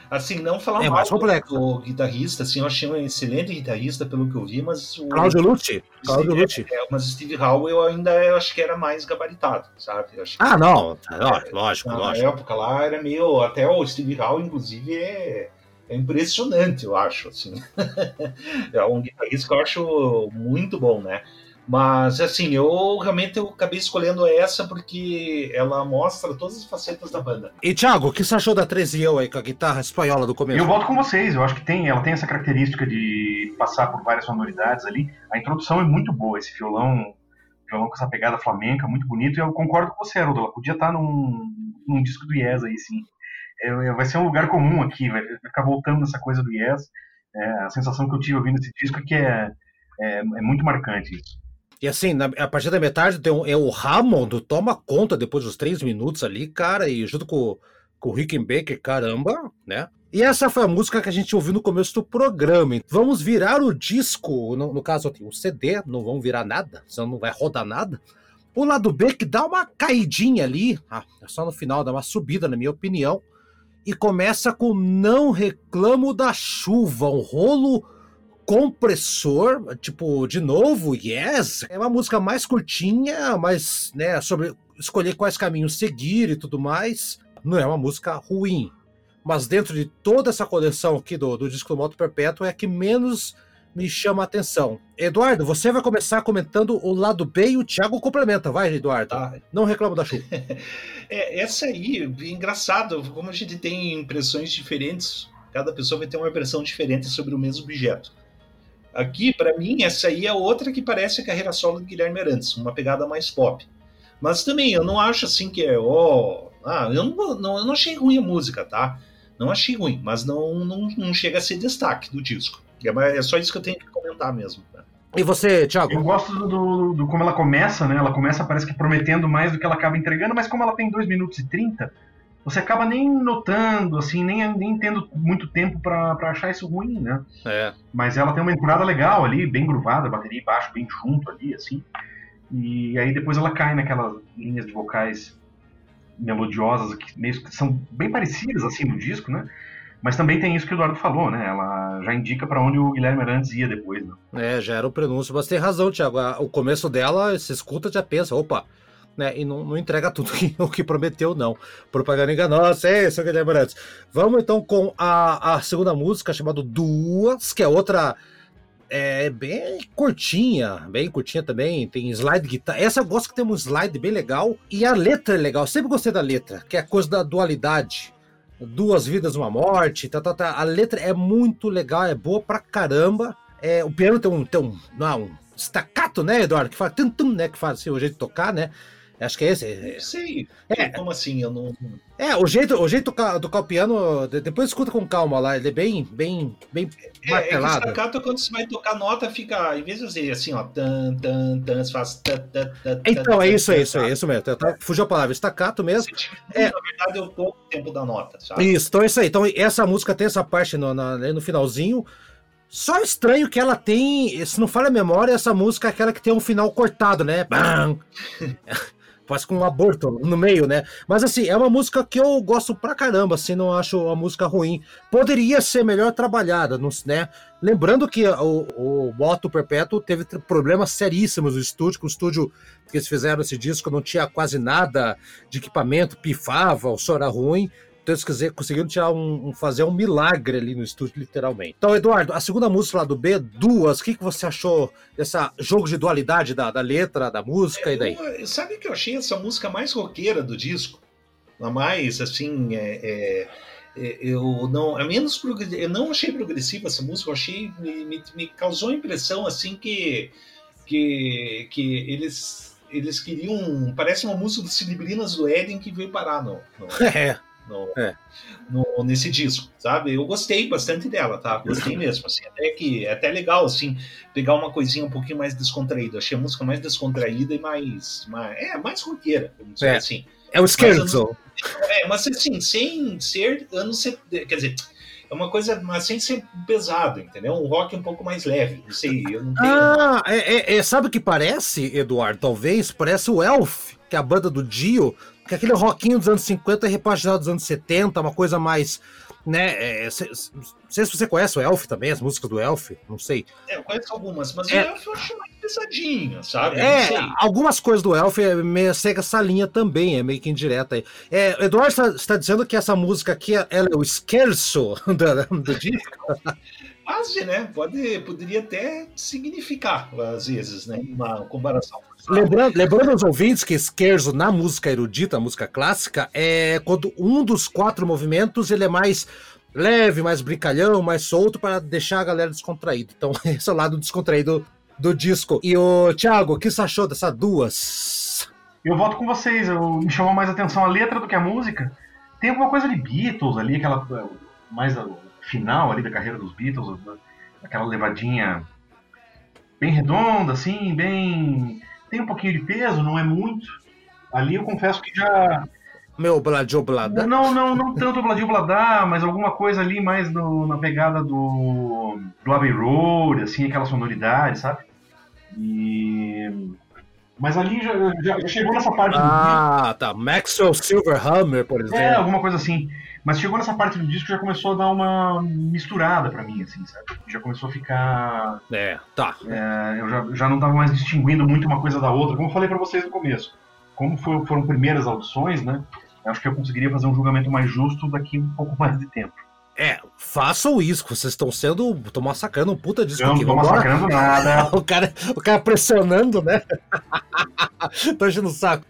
Assim, não falar é mal do, do, guitarrista, assim, eu achei um excelente guitarrista pelo que eu vi, mas o. Claudio Lucci. Claudio Lucci. É, mas Steve Howe eu ainda eu acho que era mais gabaritado, sabe? ah, não, é, lógico, na lógico. Na época lá era meio. Até o Steve Howe, inclusive, é, é impressionante, eu acho, assim. é um guitarrista que eu acho muito bom, né? Mas, assim, eu realmente eu acabei escolhendo essa porque ela mostra todas as facetas da banda. E, Thiago, o que você achou da 13 eu aí com a guitarra espanhola do começo? Eu volto com vocês, eu acho que tem, ela tem essa característica de passar por várias sonoridades ali. A introdução é muito boa, esse violão, violão com essa pegada flamenca, muito bonito. E eu concordo com você, Haroldo, ela podia estar num, num disco do Yes aí, sim. É, vai ser um lugar comum aqui, vai ficar voltando nessa coisa do Yes. É, a sensação que eu tive ouvindo esse disco é que é, é, é muito marcante isso. E assim, na, a partir da metade tem um, é o Hammond, toma conta depois dos três minutos ali, cara, e junto com, com o Rickenbacker, caramba, né? E essa foi a música que a gente ouviu no começo do programa. Vamos virar o disco, no, no caso, o CD, não vamos virar nada, senão não vai rodar nada. O lado B que dá uma caidinha ali, ah, é só no final, dá uma subida, na minha opinião, e começa com Não Reclamo da Chuva, um rolo compressor, tipo, de novo, yes. É uma música mais curtinha, mas, né, sobre escolher quais caminhos seguir e tudo mais. Não é uma música ruim. Mas dentro de toda essa coleção aqui do, do disco do Moto Perpétuo é a que menos me chama a atenção. Eduardo, você vai começar comentando o lado B e o Thiago complementa. Vai, Eduardo. Tá. Não reclamo da chuva. é, essa aí, engraçado, como a gente tem impressões diferentes, cada pessoa vai ter uma impressão diferente sobre o mesmo objeto. Aqui, para mim, essa aí é outra que parece a carreira solo do Guilherme Arantes, uma pegada mais pop. Mas também, eu não acho assim que é, ó. Oh, ah, eu não, não, eu não achei ruim a música, tá? Não achei ruim, mas não, não, não chega a ser destaque do disco. É, é só isso que eu tenho que comentar mesmo. Né? E você, Thiago? Eu gosto do, do, do, como ela começa, né? Ela começa, parece que prometendo mais do que ela acaba entregando, mas como ela tem 2 minutos e 30, você acaba nem notando, assim, nem, nem tendo muito tempo para achar isso ruim, né? É. Mas ela tem uma entrada legal ali, bem gruvada, bateria e baixo bem junto ali, assim. E aí depois ela cai naquelas linhas de vocais melodiosas que meio que são bem parecidas assim no disco, né? Mas também tem isso que o Eduardo falou, né? Ela já indica para onde o Guilherme Arantes ia depois, né? É, já era o prenúncio, mas tem razão, Thiago. O começo dela, você escuta, já pensa, opa, né? E não, não entrega tudo que, o que prometeu, não. Propaganda enganosa, é isso, Guilherme Arantes. Vamos então com a, a segunda música, chamada Duas, que é outra. É bem curtinha, bem curtinha também. Tem slide guitarra. Essa eu gosto que tem um slide bem legal. E a letra é legal. Eu sempre gostei da letra, que é a coisa da dualidade. Duas vidas, uma morte. Tá, tá, tá. A letra é muito legal, é boa pra caramba. É, o piano tem um, tem um, não, é um staccato, né, Eduardo? Que fala tum, tum, né? Que faz assim, o jeito de tocar, né? Acho que é esse. É... Sei. É, como assim? Eu não. É, o jeito, o jeito do tocar o piano, depois escuta com calma lá, ele é bem, bem, bem é, martelado. É que staccato, quando você vai tocar nota, fica, em vez de fazer assim, ó, tan, tan, tan, você faz. Tan, tan, tan, então, é isso, é isso, é isso mesmo. Fugiu a palavra, staccato mesmo. É, na verdade, eu tô o tempo da nota, sabe? Isso, então é isso aí. Então, essa música tem essa parte no, no finalzinho. Só estranho que ela tem, se não falha a memória, essa música é aquela que tem um final cortado, né? Bam! faz com um aborto no meio, né? Mas assim, é uma música que eu gosto pra caramba, assim, não acho uma música ruim. Poderia ser melhor trabalhada, né? Lembrando que o, o Moto Perpétuo teve problemas seríssimos no estúdio, que o estúdio que eles fizeram esse disco não tinha quase nada de equipamento, pifava, o som era ruim. Então eles quiser, conseguiram tirar um, um, fazer um milagre ali no estúdio, literalmente. Então, Eduardo, a segunda música lá do B, duas, o que, que você achou desse jogo de dualidade da, da letra, da música é, e daí? Eu, sabe que eu achei essa música mais roqueira do disco? A mais, assim, é, é, é eu não, a menos eu não achei progressiva essa música, eu achei, me, me, me causou a impressão, assim, que, que, que eles eles queriam. Parece uma música do Cilibrinas do Éden que veio parar no. no é no, é. no, nesse disco, sabe? Eu gostei bastante dela, tá? Gostei mesmo, assim, até que é até legal, assim, pegar uma coisinha um pouquinho mais descontraída. Achei a música mais descontraída e mais, mais é, mais roqueira, vamos dizer é. assim. É o Scherzo. É, mas assim, sem ser anos 70, quer dizer, é uma coisa, mas sem ser pesado, entendeu? Um rock um pouco mais leve, não sei, eu não tenho... Ah, é, é, é sabe o que parece, Eduardo? Talvez, parece o Elf, que é a banda do Dio, que aquele rockinho dos anos 50 é repaginado dos anos 70, uma coisa mais. Né, é, sei, não sei se você conhece o Elf também, as músicas do Elf, não sei. É, eu conheço algumas, mas é. o Elf eu acho mais pesadinha, sabe? É, algumas coisas do Elf é meio, segue essa linha também, é meio que indireta aí. É, Eduardo está, está dizendo que essa música aqui ela é o esquerço do, do disco? Quase, né? Pode, poderia até significar, às vezes, né? Uma comparação. Lembrando, lembrando aos ouvintes que esquerzo na música erudita, música clássica, é quando um dos quatro movimentos ele é mais leve, mais brincalhão, mais solto para deixar a galera descontraída. Então, esse é o lado descontraído do disco. E o Thiago, o que você achou dessas duas? Eu volto com vocês, eu, me chamou mais atenção a letra do que a música. Tem alguma coisa de Beatles ali, aquela mais a, final ali da carreira dos Beatles, aquela levadinha bem redonda, assim, bem. Tem um pouquinho de peso, não é muito. Ali eu confesso que já. Meu Bladio Bladá? Não, não, não tanto Bladio Bladá, mas alguma coisa ali mais no, na pegada do, do Abbey Road, assim, aquela sonoridade, sabe? E... Mas ali já, já, chegou nessa parte Ah, tá. Maxwell Silverhammer, por exemplo. É, alguma coisa assim. Mas chegou nessa parte do disco já começou a dar uma misturada para mim, assim, sabe? Já começou a ficar. É, tá. É, eu já, já não tava mais distinguindo muito uma coisa da outra, como eu falei para vocês no começo. Como foi, foram primeiras audições, né? Acho que eu conseguiria fazer um julgamento mais justo daqui um pouco mais de tempo. É, façam isso, vocês estão sendo. estão massacrando um puta disco eu aqui. Não tô massacrando nada. o, cara, o cara pressionando, né? tô enchendo o saco.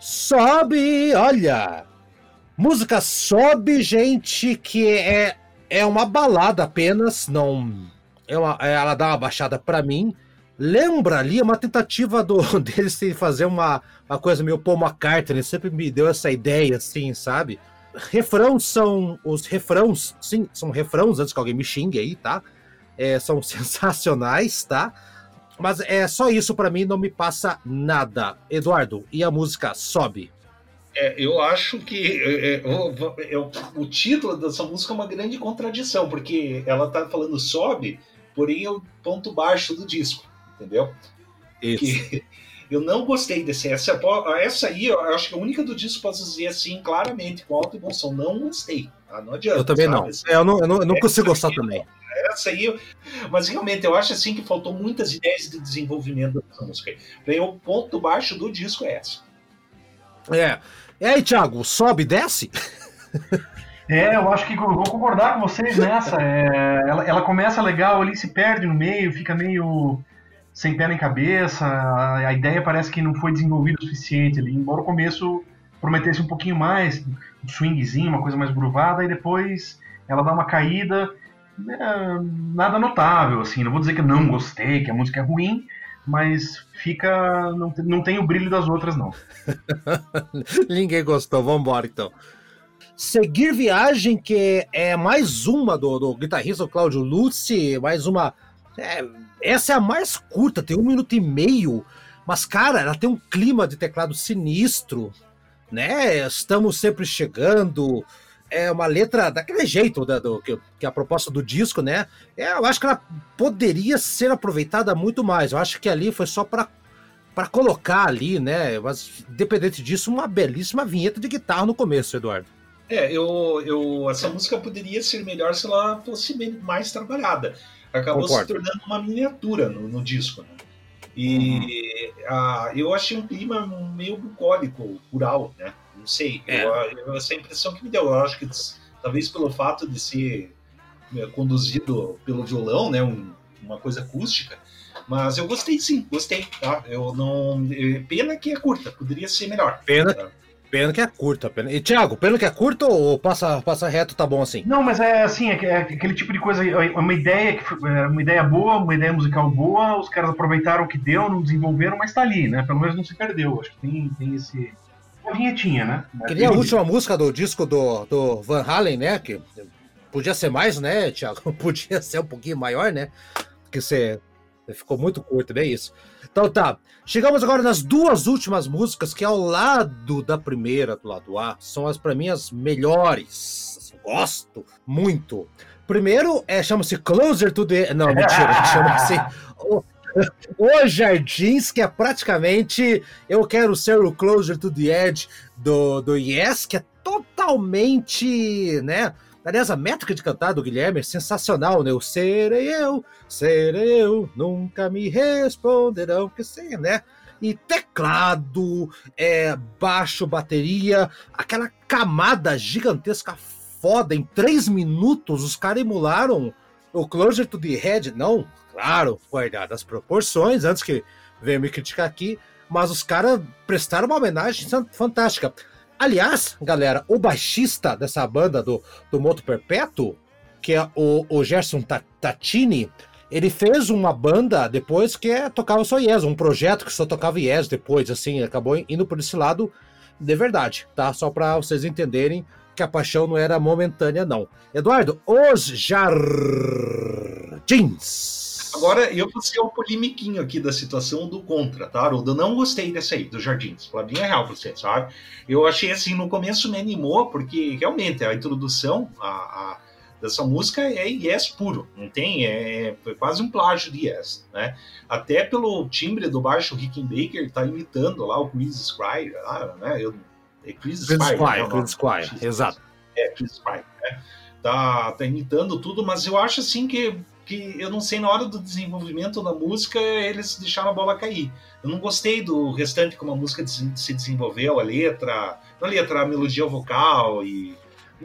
Sobe, olha! Música sobe, gente, que é, é uma balada apenas, não. É uma, é, ela dá uma baixada para mim. Lembra ali uma tentativa do, deles de fazer uma, uma coisa meio Paul McCartney, sempre me deu essa ideia, assim, sabe? Refrãos são. Os refrãos, sim, são refrãos, antes que alguém me xingue aí, tá? É, são sensacionais, tá? Mas é só isso para mim, não me passa nada. Eduardo, e a música sobe? É, eu acho que é, é, o título dessa música é uma grande contradição, porque ela tá falando sobe, porém é o ponto baixo do disco, entendeu? Isso. Que eu não gostei desse. Essa, essa aí, eu acho que a única do disco posso dizer assim, claramente, com alta emoção. Não gostei. Tá? Não adianta. Eu também não. É, eu não. Eu não, eu não consigo gostar aí, também. Essa aí, mas realmente eu acho assim que faltou muitas ideias de desenvolvimento dessa música. Aí. O ponto baixo do disco é essa. É. E aí, Thiago, sobe e desce? É, eu acho que vou concordar com vocês nessa. É, ela, ela, começa legal ali, se perde no meio, fica meio sem pé nem cabeça. A, a, ideia parece que não foi desenvolvida o suficiente ali, embora o começo prometesse um pouquinho mais, um swingzinho, uma coisa mais gruvada, e depois ela dá uma caída. É, nada notável, assim. Não vou dizer que eu não gostei, que a música é ruim, mas fica. Não, não tem o brilho das outras, não. Ninguém gostou, vamos embora então. Seguir Viagem, que é mais uma do, do guitarrista Cláudio Lutzi, mais uma. É, essa é a mais curta, tem um minuto e meio, mas, cara, ela tem um clima de teclado sinistro, né? Estamos sempre chegando, é uma letra daquele jeito da, do, que, que, a proposta do disco, né? É, eu acho que ela poderia ser aproveitada muito mais. Eu acho que ali foi só para para colocar ali, né? Mas independente disso, uma belíssima vinheta de guitarra no começo, Eduardo. É, eu, eu essa música poderia ser melhor se ela fosse mais trabalhada. Acabou Concordo. se tornando uma miniatura no, no disco. Né? E uhum. a, eu achei um clima meio bucólico, rural, né? Não sei. É. Eu, eu, essa é impressão que me deu. Eu acho que talvez pelo fato de ser é, conduzido pelo violão, né? Um, uma coisa acústica. Mas eu gostei sim, gostei. Tá? Eu não. Pena que é curta, poderia ser melhor. Pena. Tá? Pena que é curta. Pena... E, Thiago, pena que é curto ou passa, passa reto tá bom assim? Não, mas é assim, é, é aquele tipo de coisa, é uma ideia, que, é uma ideia boa, uma ideia musical boa, os caras aproveitaram o que deu, não desenvolveram, mas tá ali, né? Pelo menos não se perdeu. Acho que tem, tem esse. Uma vinhetinha, né? Queria a última música do disco do, do Van Halen, né? Que podia ser mais, né, Thiago? Podia ser um pouquinho maior, né? Que você ficou muito curto, bem isso. Então tá, chegamos agora nas duas últimas músicas que ao lado da primeira, do lado A, são as para mim as melhores. Assim, gosto muito. Primeiro é chama-se Closer to the Não, mentira, chama-se o Jardins, que é praticamente eu quero ser o Closer to the Edge do, do Yes, que é totalmente, né? Aliás, a métrica de cantar do Guilherme é sensacional, né? O serei eu, serei eu, nunca me responderão que sim, né? E teclado, é, baixo, bateria, aquela camada gigantesca foda. Em três minutos, os caras emularam o Closer to the Head. Não, claro, guardar as proporções, antes que venha me criticar aqui, mas os caras prestaram uma homenagem fantástica. Aliás, galera, o baixista dessa banda do, do Moto Perpétuo, que é o, o Gerson Tatini, ele fez uma banda depois que é, tocava só Yes, um projeto que só tocava Yes depois, assim, acabou indo por esse lado de verdade, tá? Só para vocês entenderem que a paixão não era momentânea, não. Eduardo, os Jardins. Agora, eu vou ser o polimiquinho aqui da situação do contra, tá, Haroldo? Eu não gostei dessa aí, dos Jardins. Palavrinha real pra você, sabe? Eu achei assim, no começo me animou, porque realmente a introdução a, a dessa música é Yes puro, não tem? É, é quase um plágio de Yes, né? Até pelo timbre do baixo, Rickenbacker tá imitando lá o Chris Squire, né? Eu, é Chris, Chris Squire, Squire, Chris Squire, exato. É, Chris Squire, né? Tá, tá imitando tudo, mas eu acho assim que que eu não sei, na hora do desenvolvimento da música, eles deixaram a bola cair. Eu não gostei do restante como a música se desenvolveu, a letra, a letra, a melodia vocal e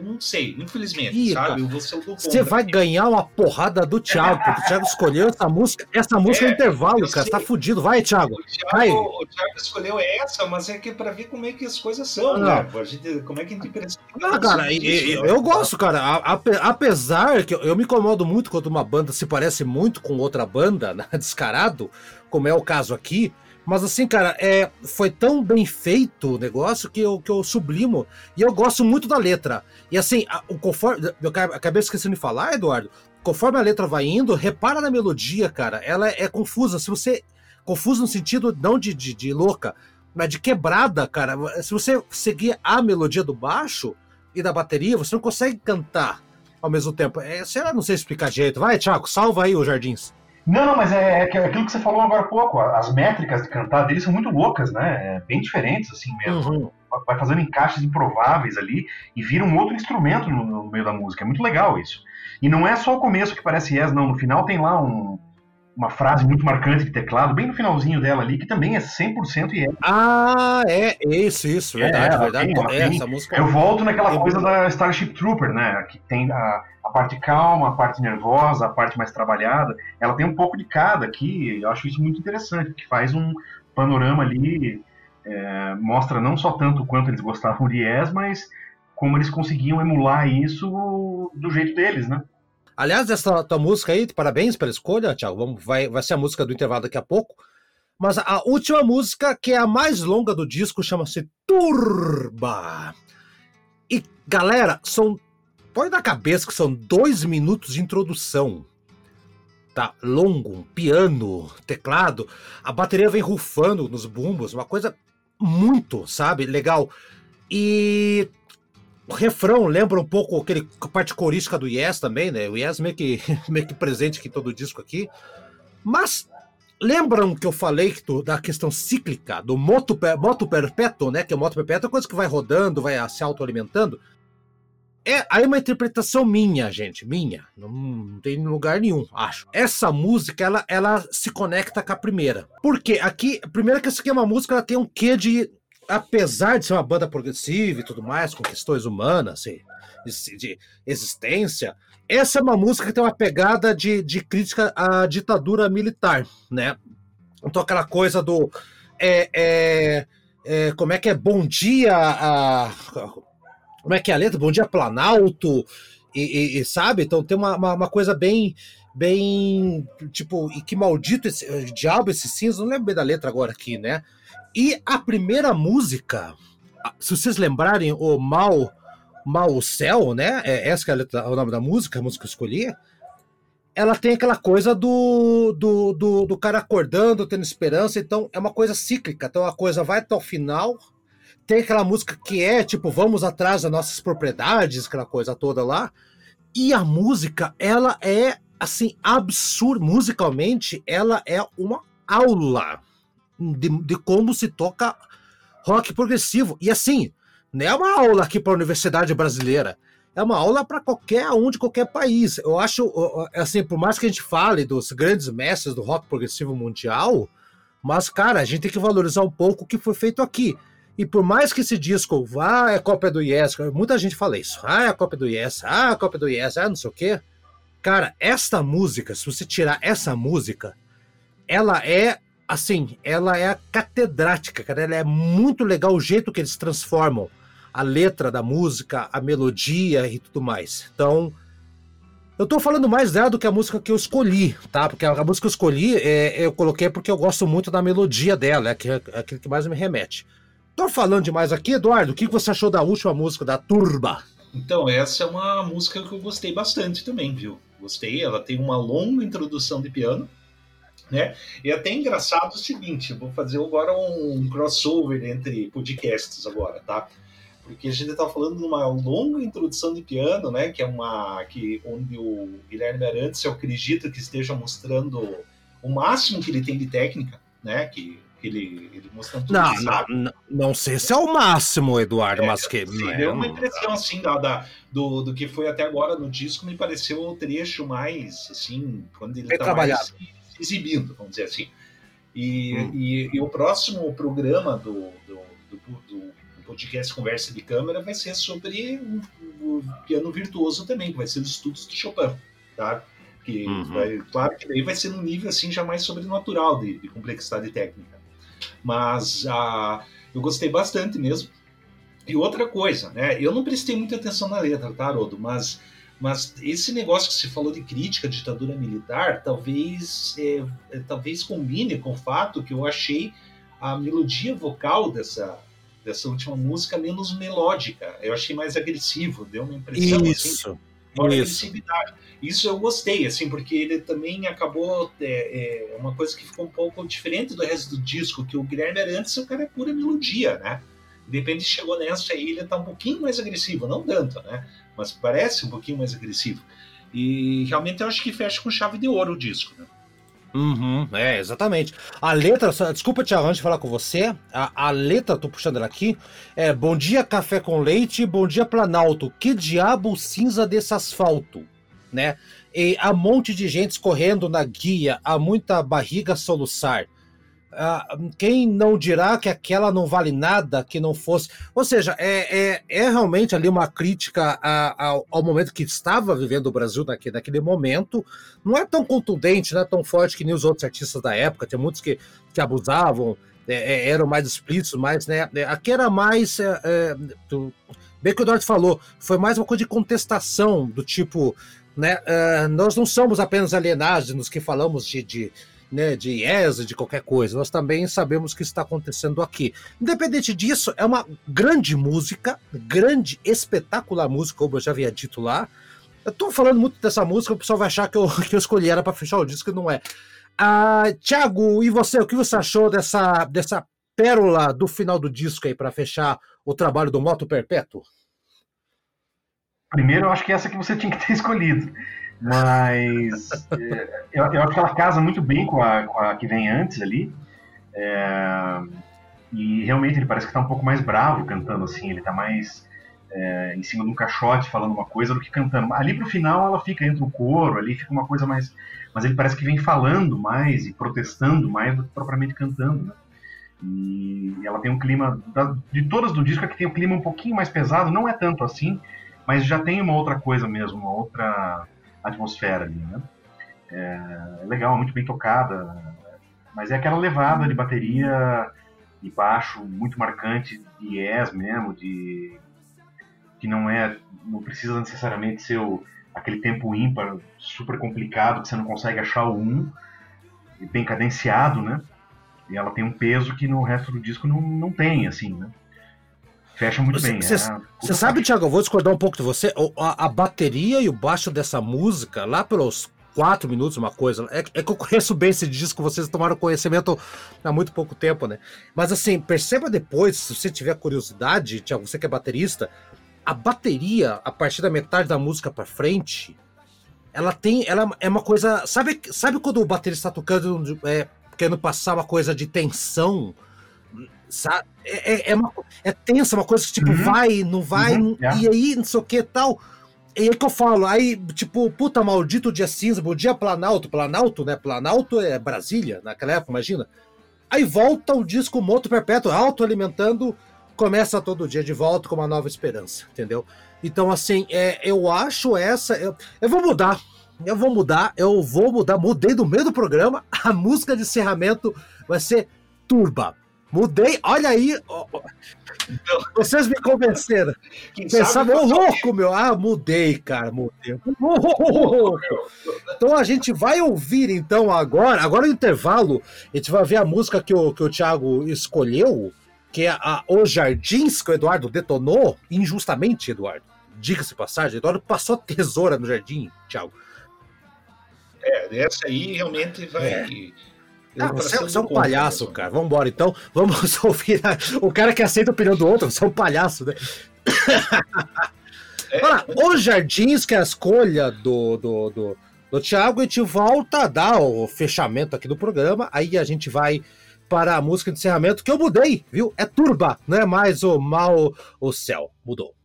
não sei, infelizmente, Ih, sabe? Você vai ganhar uma porrada do Thiago, porque o Thiago escolheu essa música. Essa música é, é intervalo, cara. Você tá fudido. Vai, Thiago. O Thiago, vai. o Thiago escolheu essa, mas é que é pra ver como é que as coisas são, né? Gente, como é que a gente pensa. Não, cara, eu, eu, gosto, cara. Apesar que eu me incomodo muito quando uma banda se parece muito com outra banda, né? descarado, como é o caso aqui. Mas assim, cara, é, foi tão bem feito o negócio que eu, que eu sublimo. E eu gosto muito da letra. E assim, a, o conforme. Eu acabei esquecendo de falar, Eduardo. Conforme a letra vai indo, repara na melodia, cara. Ela é, é confusa. Se você. Confusa no sentido não de, de, de louca, mas de quebrada, cara. Se você seguir a melodia do baixo e da bateria, você não consegue cantar ao mesmo tempo. É, sei lá, não sei explicar jeito. Vai, Thiago, salva aí os Jardins. Não, não, mas é, é, aquilo que você falou agora há pouco. As métricas de cantar deles são muito loucas, né? É bem diferentes, assim mesmo. Uhum. Vai fazendo encaixes improváveis ali e vira um outro instrumento no, no, meio da música. É muito legal isso. E não é só o começo que parece yes, não. No final tem lá um, uma frase muito marcante de teclado, bem no finalzinho dela ali, que também é 100% yes. Ah, é, isso, isso, verdade, é, verdade. Tem, é, essa música... Eu volto naquela coisa da Starship Trooper, né? Que tem a a parte calma, a parte nervosa, a parte mais trabalhada, ela tem um pouco de cada aqui, eu acho isso muito interessante, que faz um panorama ali, é, mostra não só tanto quanto eles gostavam de Yes, mas como eles conseguiam emular isso do jeito deles, né? Aliás, essa tua música aí, parabéns pela escolha, Thiago, Vamos, vai, vai ser a música do intervalo daqui a pouco. Mas a última música, que é a mais longa do disco, chama-se Turba. E, galera, são põe na cabeça que são dois minutos de introdução. Tá longo, piano, teclado, a bateria vem rufando nos bumbos, uma coisa muito, sabe, legal. E o refrão lembra um pouco aquele parte corística do Yes também, né? O Yes meio que, meio que presente aqui todo o disco aqui. Mas lembram que eu falei que da questão cíclica, do moto, moto perpétuo, né? Que o moto perpétuo é coisa que vai rodando, vai se autoalimentando. É, aí é uma interpretação minha, gente, minha. Não, não tem lugar nenhum, acho. Essa música, ela, ela se conecta com a primeira. Porque aqui, primeiro que essa aqui é uma música, ela tem um quê de. Apesar de ser uma banda progressiva e tudo mais, com questões humanas, assim, de, de existência, essa é uma música que tem uma pegada de, de crítica à ditadura militar, né? Então aquela coisa do. É, é, é, como é que é? Bom dia a, como é que é a letra? Bom dia, Planalto, e, e, e sabe? Então tem uma, uma, uma, coisa bem, bem, tipo, e que maldito esse diabo esse cinza, não lembro bem da letra agora aqui, né? E a primeira música, se vocês lembrarem, o Mal, Mal Céu, né? É, essa que é o nome da música, a música que eu escolhi. Ela tem aquela coisa do, do, do, do cara acordando, tendo esperança, então é uma coisa cíclica. Então a coisa vai até o final, tem aquela música que é tipo, vamos atrás das nossas propriedades, aquela coisa toda lá. E a música, ela é assim, absurda. Musicalmente, ela é uma aula de, de como se toca rock progressivo. E assim, não é uma aula aqui para a Universidade Brasileira. é uma aula para qualquer um de qualquer país. Eu acho, assim, por mais que a gente fale dos grandes mestres do rock progressivo mundial, mas, cara, a gente tem que valorizar um pouco o que foi feito aqui. E por mais que esse disco vá, é cópia do Yes, muita gente fala isso. Ah, é cópia do Yes, ah, é cópia do Yes, ah, não sei o quê. Cara, esta música, se você tirar essa música, ela é assim, ela é catedrática, cara. Ela é muito legal o jeito que eles transformam a letra da música, a melodia e tudo mais. Então, eu tô falando mais dela do que a música que eu escolhi, tá? Porque a, música que eu escolhi, é, eu coloquei porque eu gosto muito da melodia dela, é, que, é aquilo que mais me remete. Tô falando demais aqui, Eduardo. O que você achou da última música, da Turba? Então, essa é uma música que eu gostei bastante também, viu? Gostei, ela tem uma longa introdução de piano, né? E é até engraçado o seguinte, vou fazer agora um crossover entre podcasts agora, tá? Porque a gente está falando de uma longa introdução de piano, né? Que é uma que onde o Guilherme Arantes eu acredito que esteja mostrando o máximo que ele tem de técnica, né? Que ele, ele mostrando tudo não, não, não, não, sei se é o máximo, Eduardo, é, mas que. Sim, deu uma impressão assim da, da, do, do que foi até agora no disco, me pareceu o trecho mais assim, quando ele está mais exibindo, vamos dizer assim. E, hum. e, e, o próximo programa do, do, do, do podcast Conversa de Câmara vai ser sobre o, piano virtuoso também, que vai ser os estudos de Chopin, tá? Que uhum. vai, claro que daí vai ser num nível assim já mais sobrenatural de, de complexidade técnica. Mas ah, eu gostei bastante mesmo. E outra coisa, né? Eu não prestei muita atenção na letra, tá, Rodo? Mas, mas esse negócio que você falou de crítica à ditadura militar, talvez, é, é, talvez combine com o fato que eu achei a melodia vocal dessa, dessa última música menos melódica. Eu achei mais agressivo, deu uma impressão assim, Isso. assim, uma agressividade. Isso eu gostei, assim, porque ele também acabou é, é, uma coisa que ficou um pouco diferente do resto do disco, que o Guilherme Arantes, o cara é pura melodia, né? De repente chegou nessa aí, ele tá um pouquinho mais agressivo, não tanto, né? Mas parece um pouquinho mais agressivo. E realmente eu acho que fecha com chave de ouro o disco, né? Uhum, é, exatamente. A letra, desculpa, Tiago, antes de falar com você, a, a letra, tô puxando ela aqui, é Bom dia, café com leite, bom dia, Planalto, que diabo cinza desse asfalto, né? E há um monte de gente correndo na guia, há muita barriga soluçar. Ah, quem não dirá que aquela não vale nada que não fosse. Ou seja, é, é, é realmente ali uma crítica a, a, ao momento que estava vivendo o Brasil naquele, naquele momento. Não é tão contundente, não é tão forte que nem os outros artistas da época. Tem muitos que, que abusavam, é, é eram mais explícitos, mas né, é, aqui era mais. É, do, bem que o Eduardo falou, foi mais uma coisa de contestação, do tipo. Né, nós não somos apenas alienados que falamos de, de né, de IESA, de qualquer coisa. Nós também sabemos o que está acontecendo aqui. Independente disso, é uma grande música, grande, espetacular música, como eu já havia dito lá. Eu tô falando muito dessa música, o pessoal vai achar que eu, que eu escolhi ela para fechar o disco, não é. Ah, Tiago, e você, o que você achou dessa, dessa pérola do final do disco aí para fechar o trabalho do Moto Perpétuo? Primeiro, eu acho que essa que você tinha que ter escolhido. Mas é, eu, eu, acho que ela casa muito bem com a, com a que vem antes ali. É, e realmente ele parece que está um pouco mais bravo cantando assim, ele está mais é, em cima de um caixote falando uma coisa do que cantando. Ali pro final ela fica entre o coro, ali fica uma coisa mais. Mas ele parece que vem falando mais e protestando mais do que propriamente cantando. Né? E ela tem um clima. De todas do disco, que tem um clima um pouquinho mais pesado, não é tanto assim, mas já tem uma outra coisa mesmo, uma outra atmosfera ali, né? É, é legal, muito bem tocada, mas é aquela levada de bateria e baixo muito marcante, de yes mesmo, de que não é, não precisa necessariamente ser o, aquele tempo ímpar super complicado que você não consegue achar o um, bem cadenciado, né? E ela tem um peso que no resto do disco não, não tem, assim, né? Fecha muito você, bem. Você é, sabe, Thiago, eu vou discordar um pouco de você. A, a, bateria e o baixo dessa música, lá pelos quatro minutos, uma coisa. É, é, que eu conheço bem esse disco, vocês tomaram conhecimento há muito pouco tempo, né? Mas assim, perceba depois, se você tiver curiosidade, Thiago, você que é baterista, a bateria, a partir da metade da música para frente, ela tem. Ela é uma coisa. Sabe, sabe quando o baterista está tocando, é, querendo passar uma coisa de tensão? Sabe? É, é, é, uma, é tensa, uma coisa que tipo, uhum. vai, não vai, uhum. e aí não sei o que tal. e é que eu falo, aí, tipo, puta, maldito dia cinza, bom dia Planalto, Planalto, né? Planalto é Brasília, naquela época, imagina. Aí volta o disco Moto Perpétuo, autoalimentando, começa todo dia de volta com uma nova esperança, entendeu? Então, assim, é, eu acho essa. Eu, eu vou mudar. Eu vou mudar, eu vou mudar. Mudei do meio do programa. A música de encerramento vai ser Turba. Mudei, olha aí. Vocês me convenceram. Pensava, ô louco, meu. Ah, mudei, cara, mudei. Então a gente vai ouvir, então, agora. Agora no intervalo, a gente vai ver a música que o, que o Thiago escolheu, que é a Os Jardins, que o Eduardo detonou, injustamente, Eduardo. Diga-se passagem, Eduardo passou tesoura no jardim, Thiago. É, essa aí realmente vai. É ah, você, você é um palhaço, cara. Vamos embora então. Vamos ouvir a... o cara que aceita a opinião do outro. Você é um palhaço, né? É. Olha, os Jardins, que é a escolha do, do, do, do Thiago, a gente volta a dar o fechamento aqui do programa. Aí a gente vai para a música de encerramento, que eu mudei, viu? É Turba, não é mais o Mal o Céu. Mudou.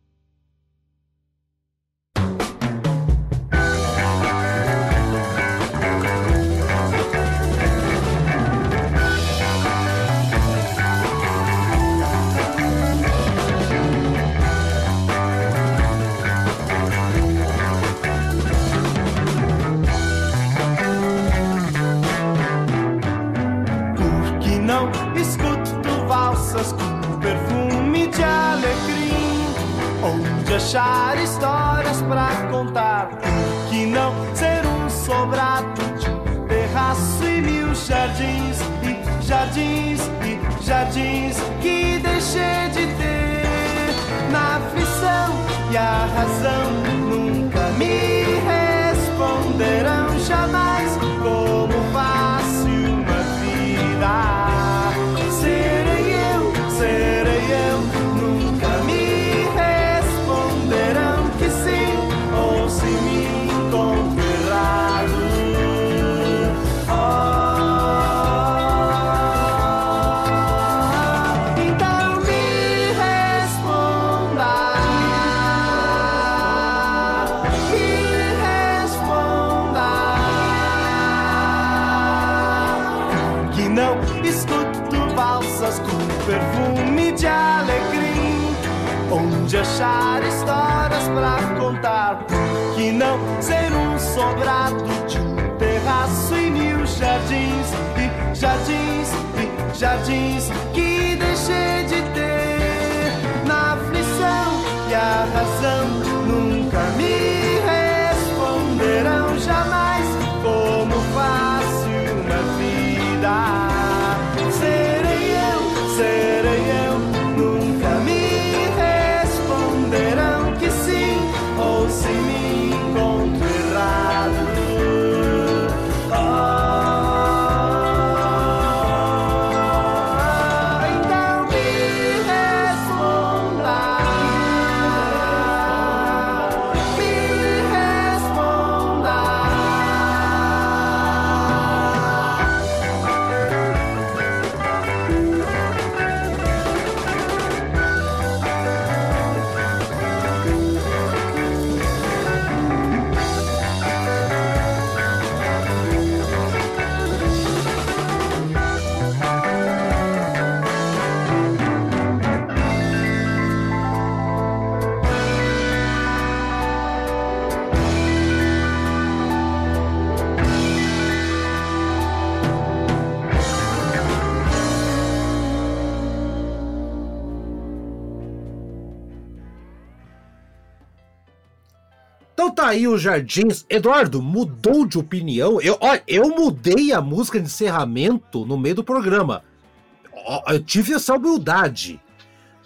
Achar histórias pra contar. Que não ser um sobrado de terraço e mil jardins, e jardins, e jardins que deixei de ter. Na aflição e a razão nunca me responderão jamais de um terraço e mil jardins, e jardins, e jardins que aí os jardins. Eduardo, mudou de opinião? Eu, olha, eu mudei a música de encerramento no meio do programa. Eu tive essa humildade.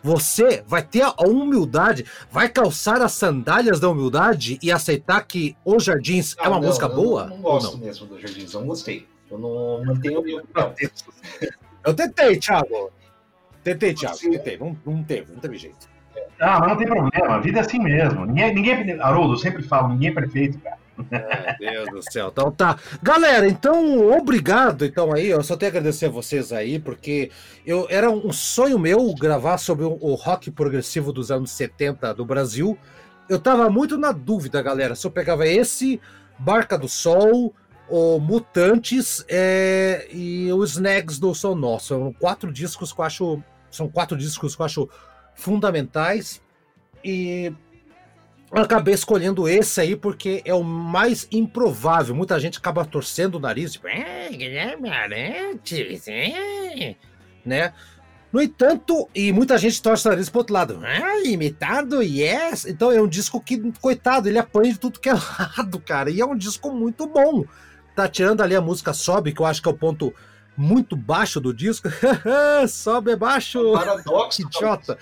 Você vai ter a humildade, vai calçar as sandálias da humildade e aceitar que Os Jardins é uma não, música boa? Eu não gosto não? mesmo dos Jardins, não gostei. Eu não mantenho meu. Eu tentei, Thiago. Tentei, Thiago. Tentei. Não, não teve, não teve jeito. Ah, mas não tem problema, a vida é assim mesmo. Ninguém, ninguém Haroldo, eu sempre falo, ninguém é perfeito, cara. Meu Deus do céu. Então tá. Galera, então, obrigado. Então aí, eu só tenho a agradecer a vocês aí, porque eu era um sonho meu gravar sobre o, o rock progressivo dos anos 70 do Brasil. eu tava muito na dúvida, galera, se eu pegava esse, Barca do Sol, o Mutantes é, e os Snags do Som Nosso. São quatro discos que eu acho. São quatro discos que eu acho fundamentais. E acabei escolhendo esse aí porque é o mais improvável. Muita gente acaba torcendo o nariz, tipo, é, Guilherme Arantes, é, né? No entanto, e muita gente torce o nariz pro outro lado. Ah, imitado, yes! Então é um disco que, coitado, ele apanha de tudo que é lado, cara. E é um disco muito bom. Tá tirando ali a música Sobe, que eu acho que é o ponto muito baixo do disco. Sobe é baixo! Paradoxo. que idiota!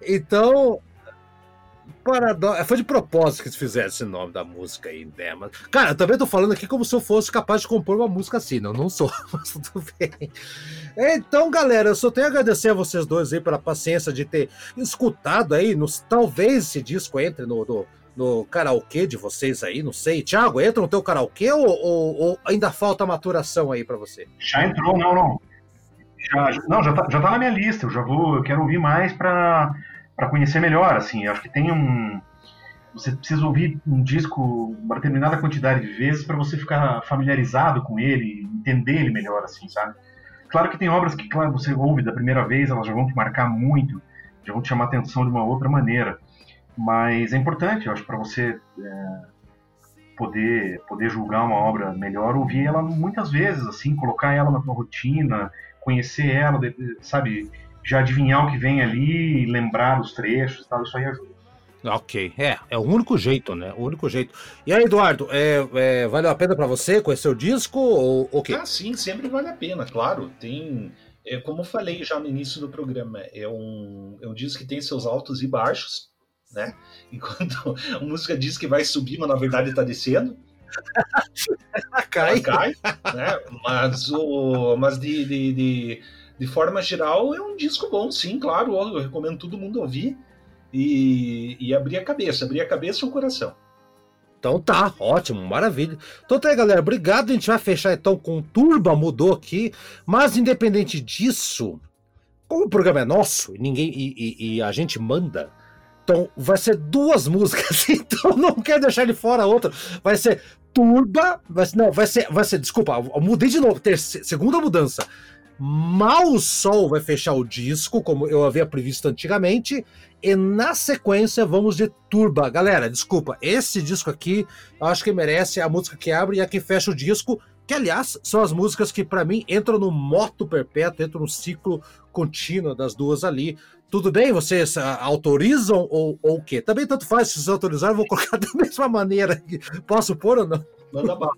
Então, Paradoxo. Foi de propósito que eles fizeram esse nome da música aí, né? Mas, cara, eu também tô falando aqui como se eu fosse capaz de compor uma música assim. Não, não sou, mas tudo bem. Então, galera, eu só tenho a agradecer a vocês dois aí pela paciência de ter escutado aí. Nos, talvez esse disco entre no, no, no karaokê de vocês aí, não sei. Thiago, entra no teu karaokê ou, ou, ou ainda falta maturação aí para você? Já entrou, não, não. Já, não, já tá, já tá na minha lista. Eu já vou, eu quero ouvir mais para conhecer melhor, assim, acho que tem um você precisa ouvir um disco uma determinada quantidade de vezes para você ficar familiarizado com ele, entender ele melhor, assim, sabe? Claro que tem obras que, claro, você ouve da primeira vez, elas já vão te marcar muito, já vão te chamar atenção de uma outra maneira, mas é importante, eu acho, para você é, poder poder julgar uma obra melhor, ouvir ela muitas vezes, assim, colocar ela na tua rotina, conhecer ela, sabe? já adivinhar o que vem ali, lembrar os trechos e tal, isso aí ajuda. Ok, é, é o único jeito, né? O único jeito. E aí, Eduardo, é, é valeu a pena para você conhecer o disco ou o quê? Ah, sim, sempre vale a pena, claro. Tem, é, como eu falei já no início do programa, é um, é um disco que tem seus altos e baixos, né? Enquanto a música diz que vai subir, mas na verdade está descendo. cai. cai, né? Mas, o, mas de, de, de de forma geral, é um disco bom, sim, claro. Eu recomendo todo mundo ouvir e, e abrir a cabeça, abrir a cabeça e o coração. Então tá, ótimo, maravilha. Então tá aí, galera. Obrigado. A gente vai fechar então com Turba, mudou aqui. Mas independente disso, como o programa é nosso ninguém e, e, e a gente manda, então vai ser duas músicas. Então não quero deixar de fora outra. Vai ser Turba, vai ser, não, vai ser, vai ser, desculpa, eu mudei de novo, terceira, segunda mudança. Mal Sol vai fechar o disco, como eu havia previsto antigamente, e na sequência vamos de Turba. Galera, desculpa, esse disco aqui eu acho que merece a música que abre e a que fecha o disco, que aliás são as músicas que para mim entram no moto perpétuo, entram no ciclo contínuo das duas ali. Tudo bem? Vocês uh, autorizam ou o quê? Também tanto faz, se vocês autorizarem, eu vou colocar da mesma maneira. Posso pôr ou não? Manda bala.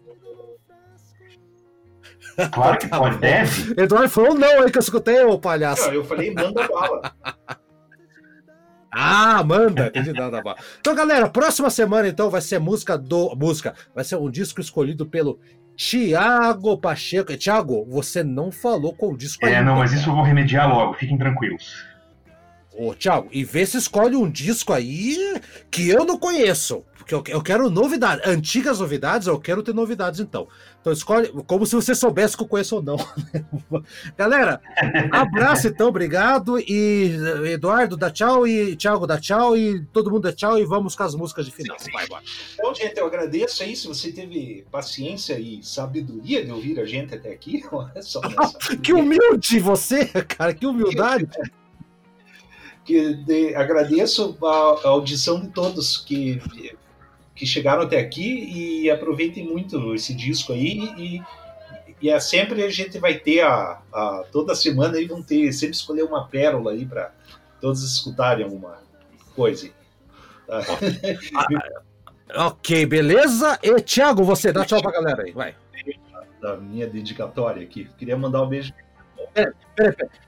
Claro que pode, deve. Eduardo falou não aí que eu escutei, ô palhaço. Não, eu falei manda bala. Ah, manda! Entendi, nada bala. Então, galera, próxima semana, então, vai ser música do. Música. Vai ser um disco escolhido pelo Tiago Pacheco. Tiago, você não falou qual disco É, ainda, não, mas cara. isso eu vou remediar logo, fiquem tranquilos. Ô, Tiago, e vê se escolhe um disco aí que eu não conheço. Porque eu, eu quero novidades. Antigas novidades, eu quero ter novidades, então. Então escolhe, como se você soubesse que eu conheço ou não. Galera, abraço então, obrigado. E Eduardo, dá tchau. E Thiago, dá tchau. E todo mundo dá tchau. E vamos com as músicas de final. Sim, sim. Vai, vai. Então, gente, eu agradeço aí se você teve paciência e sabedoria de ouvir a gente até aqui. Só que humilde você, cara, que humildade que de, agradeço a, a, audição de todos que, que chegaram até aqui e aproveitem muito esse disco aí e, e é sempre a gente vai ter a, a toda semana aí vão ter sempre escolher uma pérola aí para todos escutarem alguma coisa. Tá? ok, beleza. E Thiago, você dá tchau pra galera aí, vai. Da minha dedicatória aqui. Queria mandar um beijo. Peraí, peraí, peraí.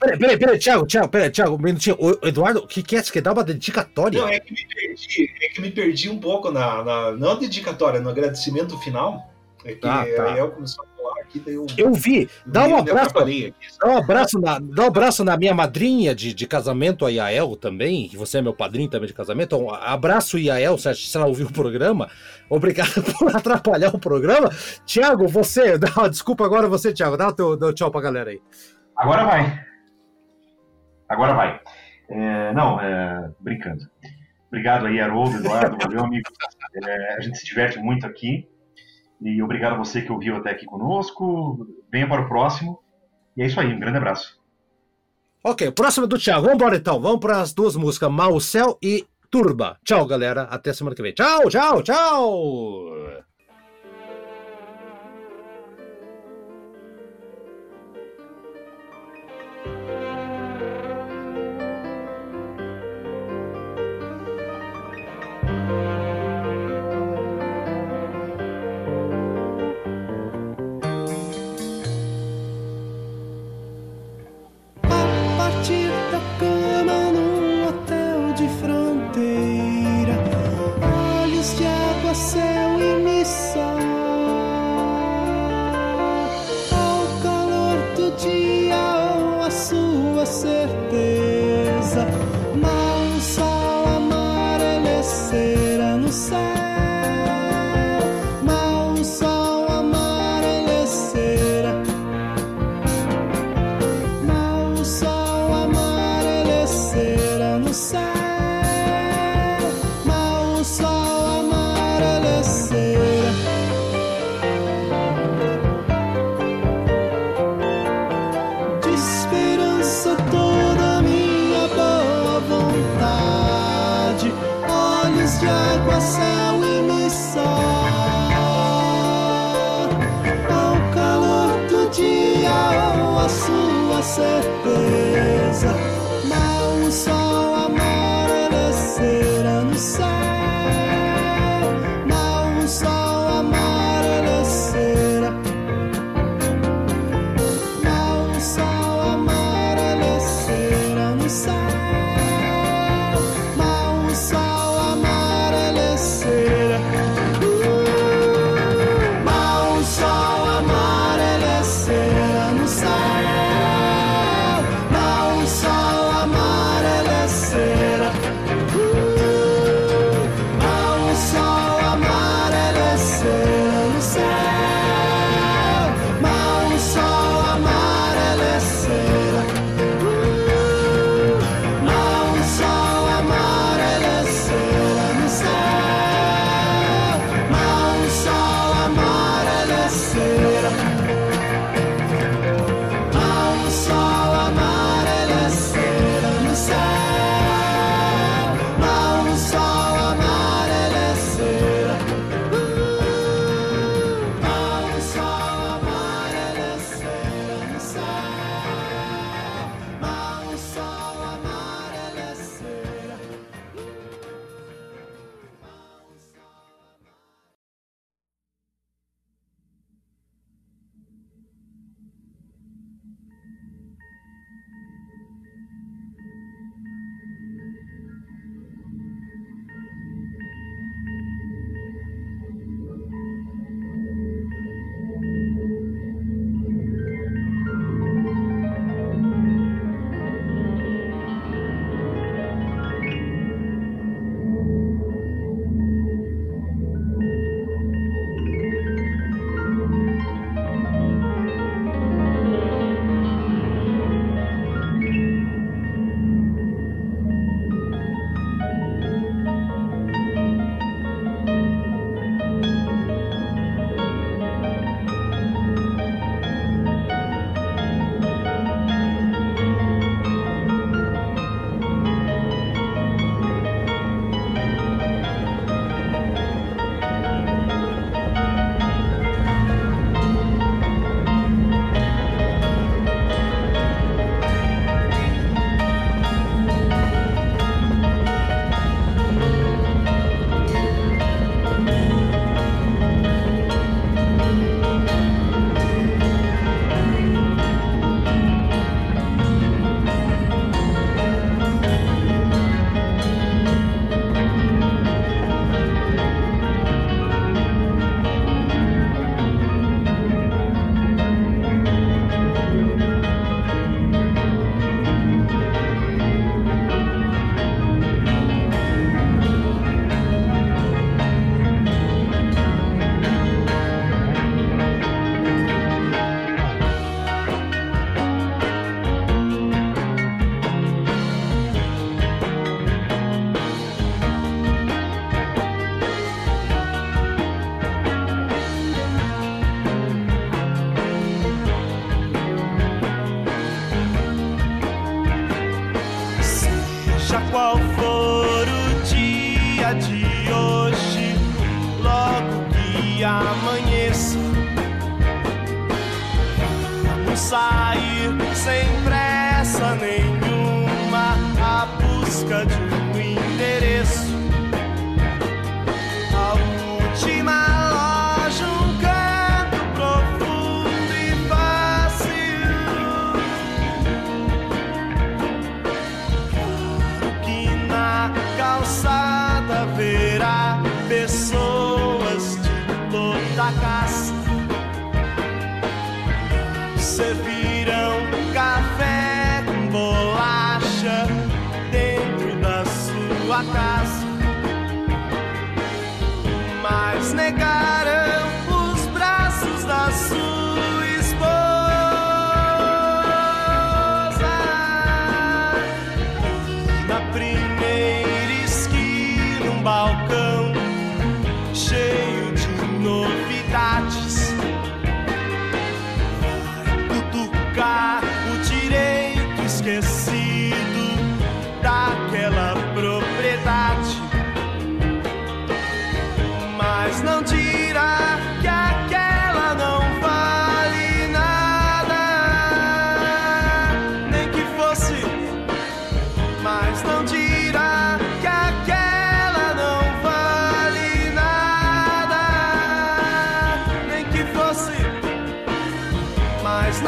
Peraí, peraí, peraí, Thiago, Thiago, peraí, Thiago, um minutinho. O Eduardo, o que quer? Você quer dar uma dedicatória? Não, é que me perdi, é que me perdi um pouco na, na não dedicatória, no agradecimento final. É que ah, tá. a Yael começou a falar aqui, daí eu. Eu vi. Dá um abraço. Dá um abraço na, dá um abraço na minha madrinha de, de casamento, a Yael também, que você é meu padrinho também de casamento. Um abraço, Yael, se ela ouviu o programa. Obrigado por atrapalhar o programa. Tiago, você, dá, desculpa agora você, Tiago, dá o teu, teu tchau pra galera aí. Agora vai. Agora vai. É, não, é, brincando. Obrigado aí, Haroldo, Eduardo, valeu, amigo. É, a gente se diverte muito aqui. E obrigado a você que ouviu até aqui conosco. Venha para o próximo. E é isso aí, um grande abraço. Ok, próximo é do Thiago. Vamos embora então. Vamos para as duas músicas, Mal Céu e Turba. Tchau, galera. Até semana que vem. Tchau, tchau, tchau.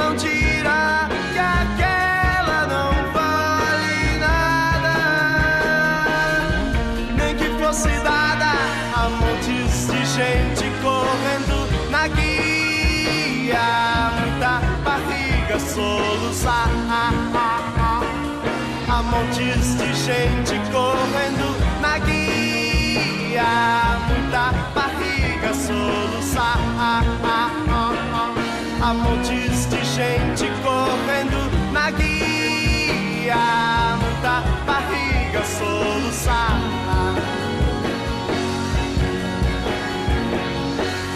Não dirá que aquela não vale nada, nem que fosse dada a montes de gente correndo na guia, muita barriga soluçar há montes de gente correndo na guia, muita barriga soluçar. Gente correndo na guia, muita barriga soluçar.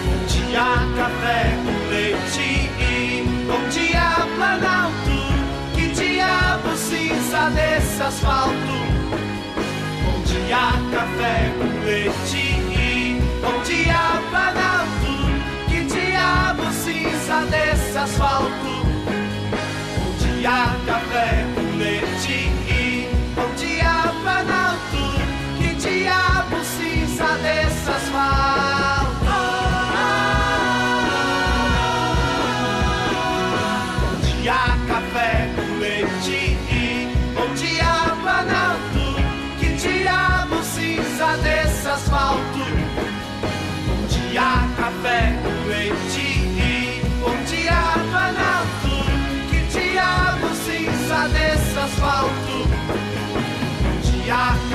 Bom dia, café com leite e bom dia, Planalto. Que diabo cinza desse asfalto? Bom dia, café com leite e bom dia, Planalto. Que diabo cinza desse asfalto? Bom dia, café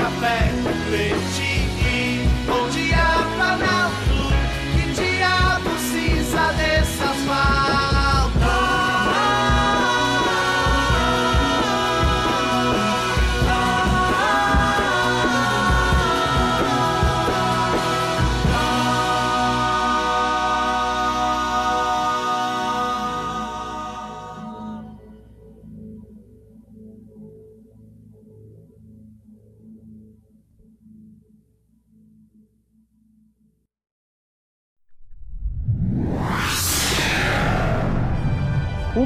café leite e bom dia. Que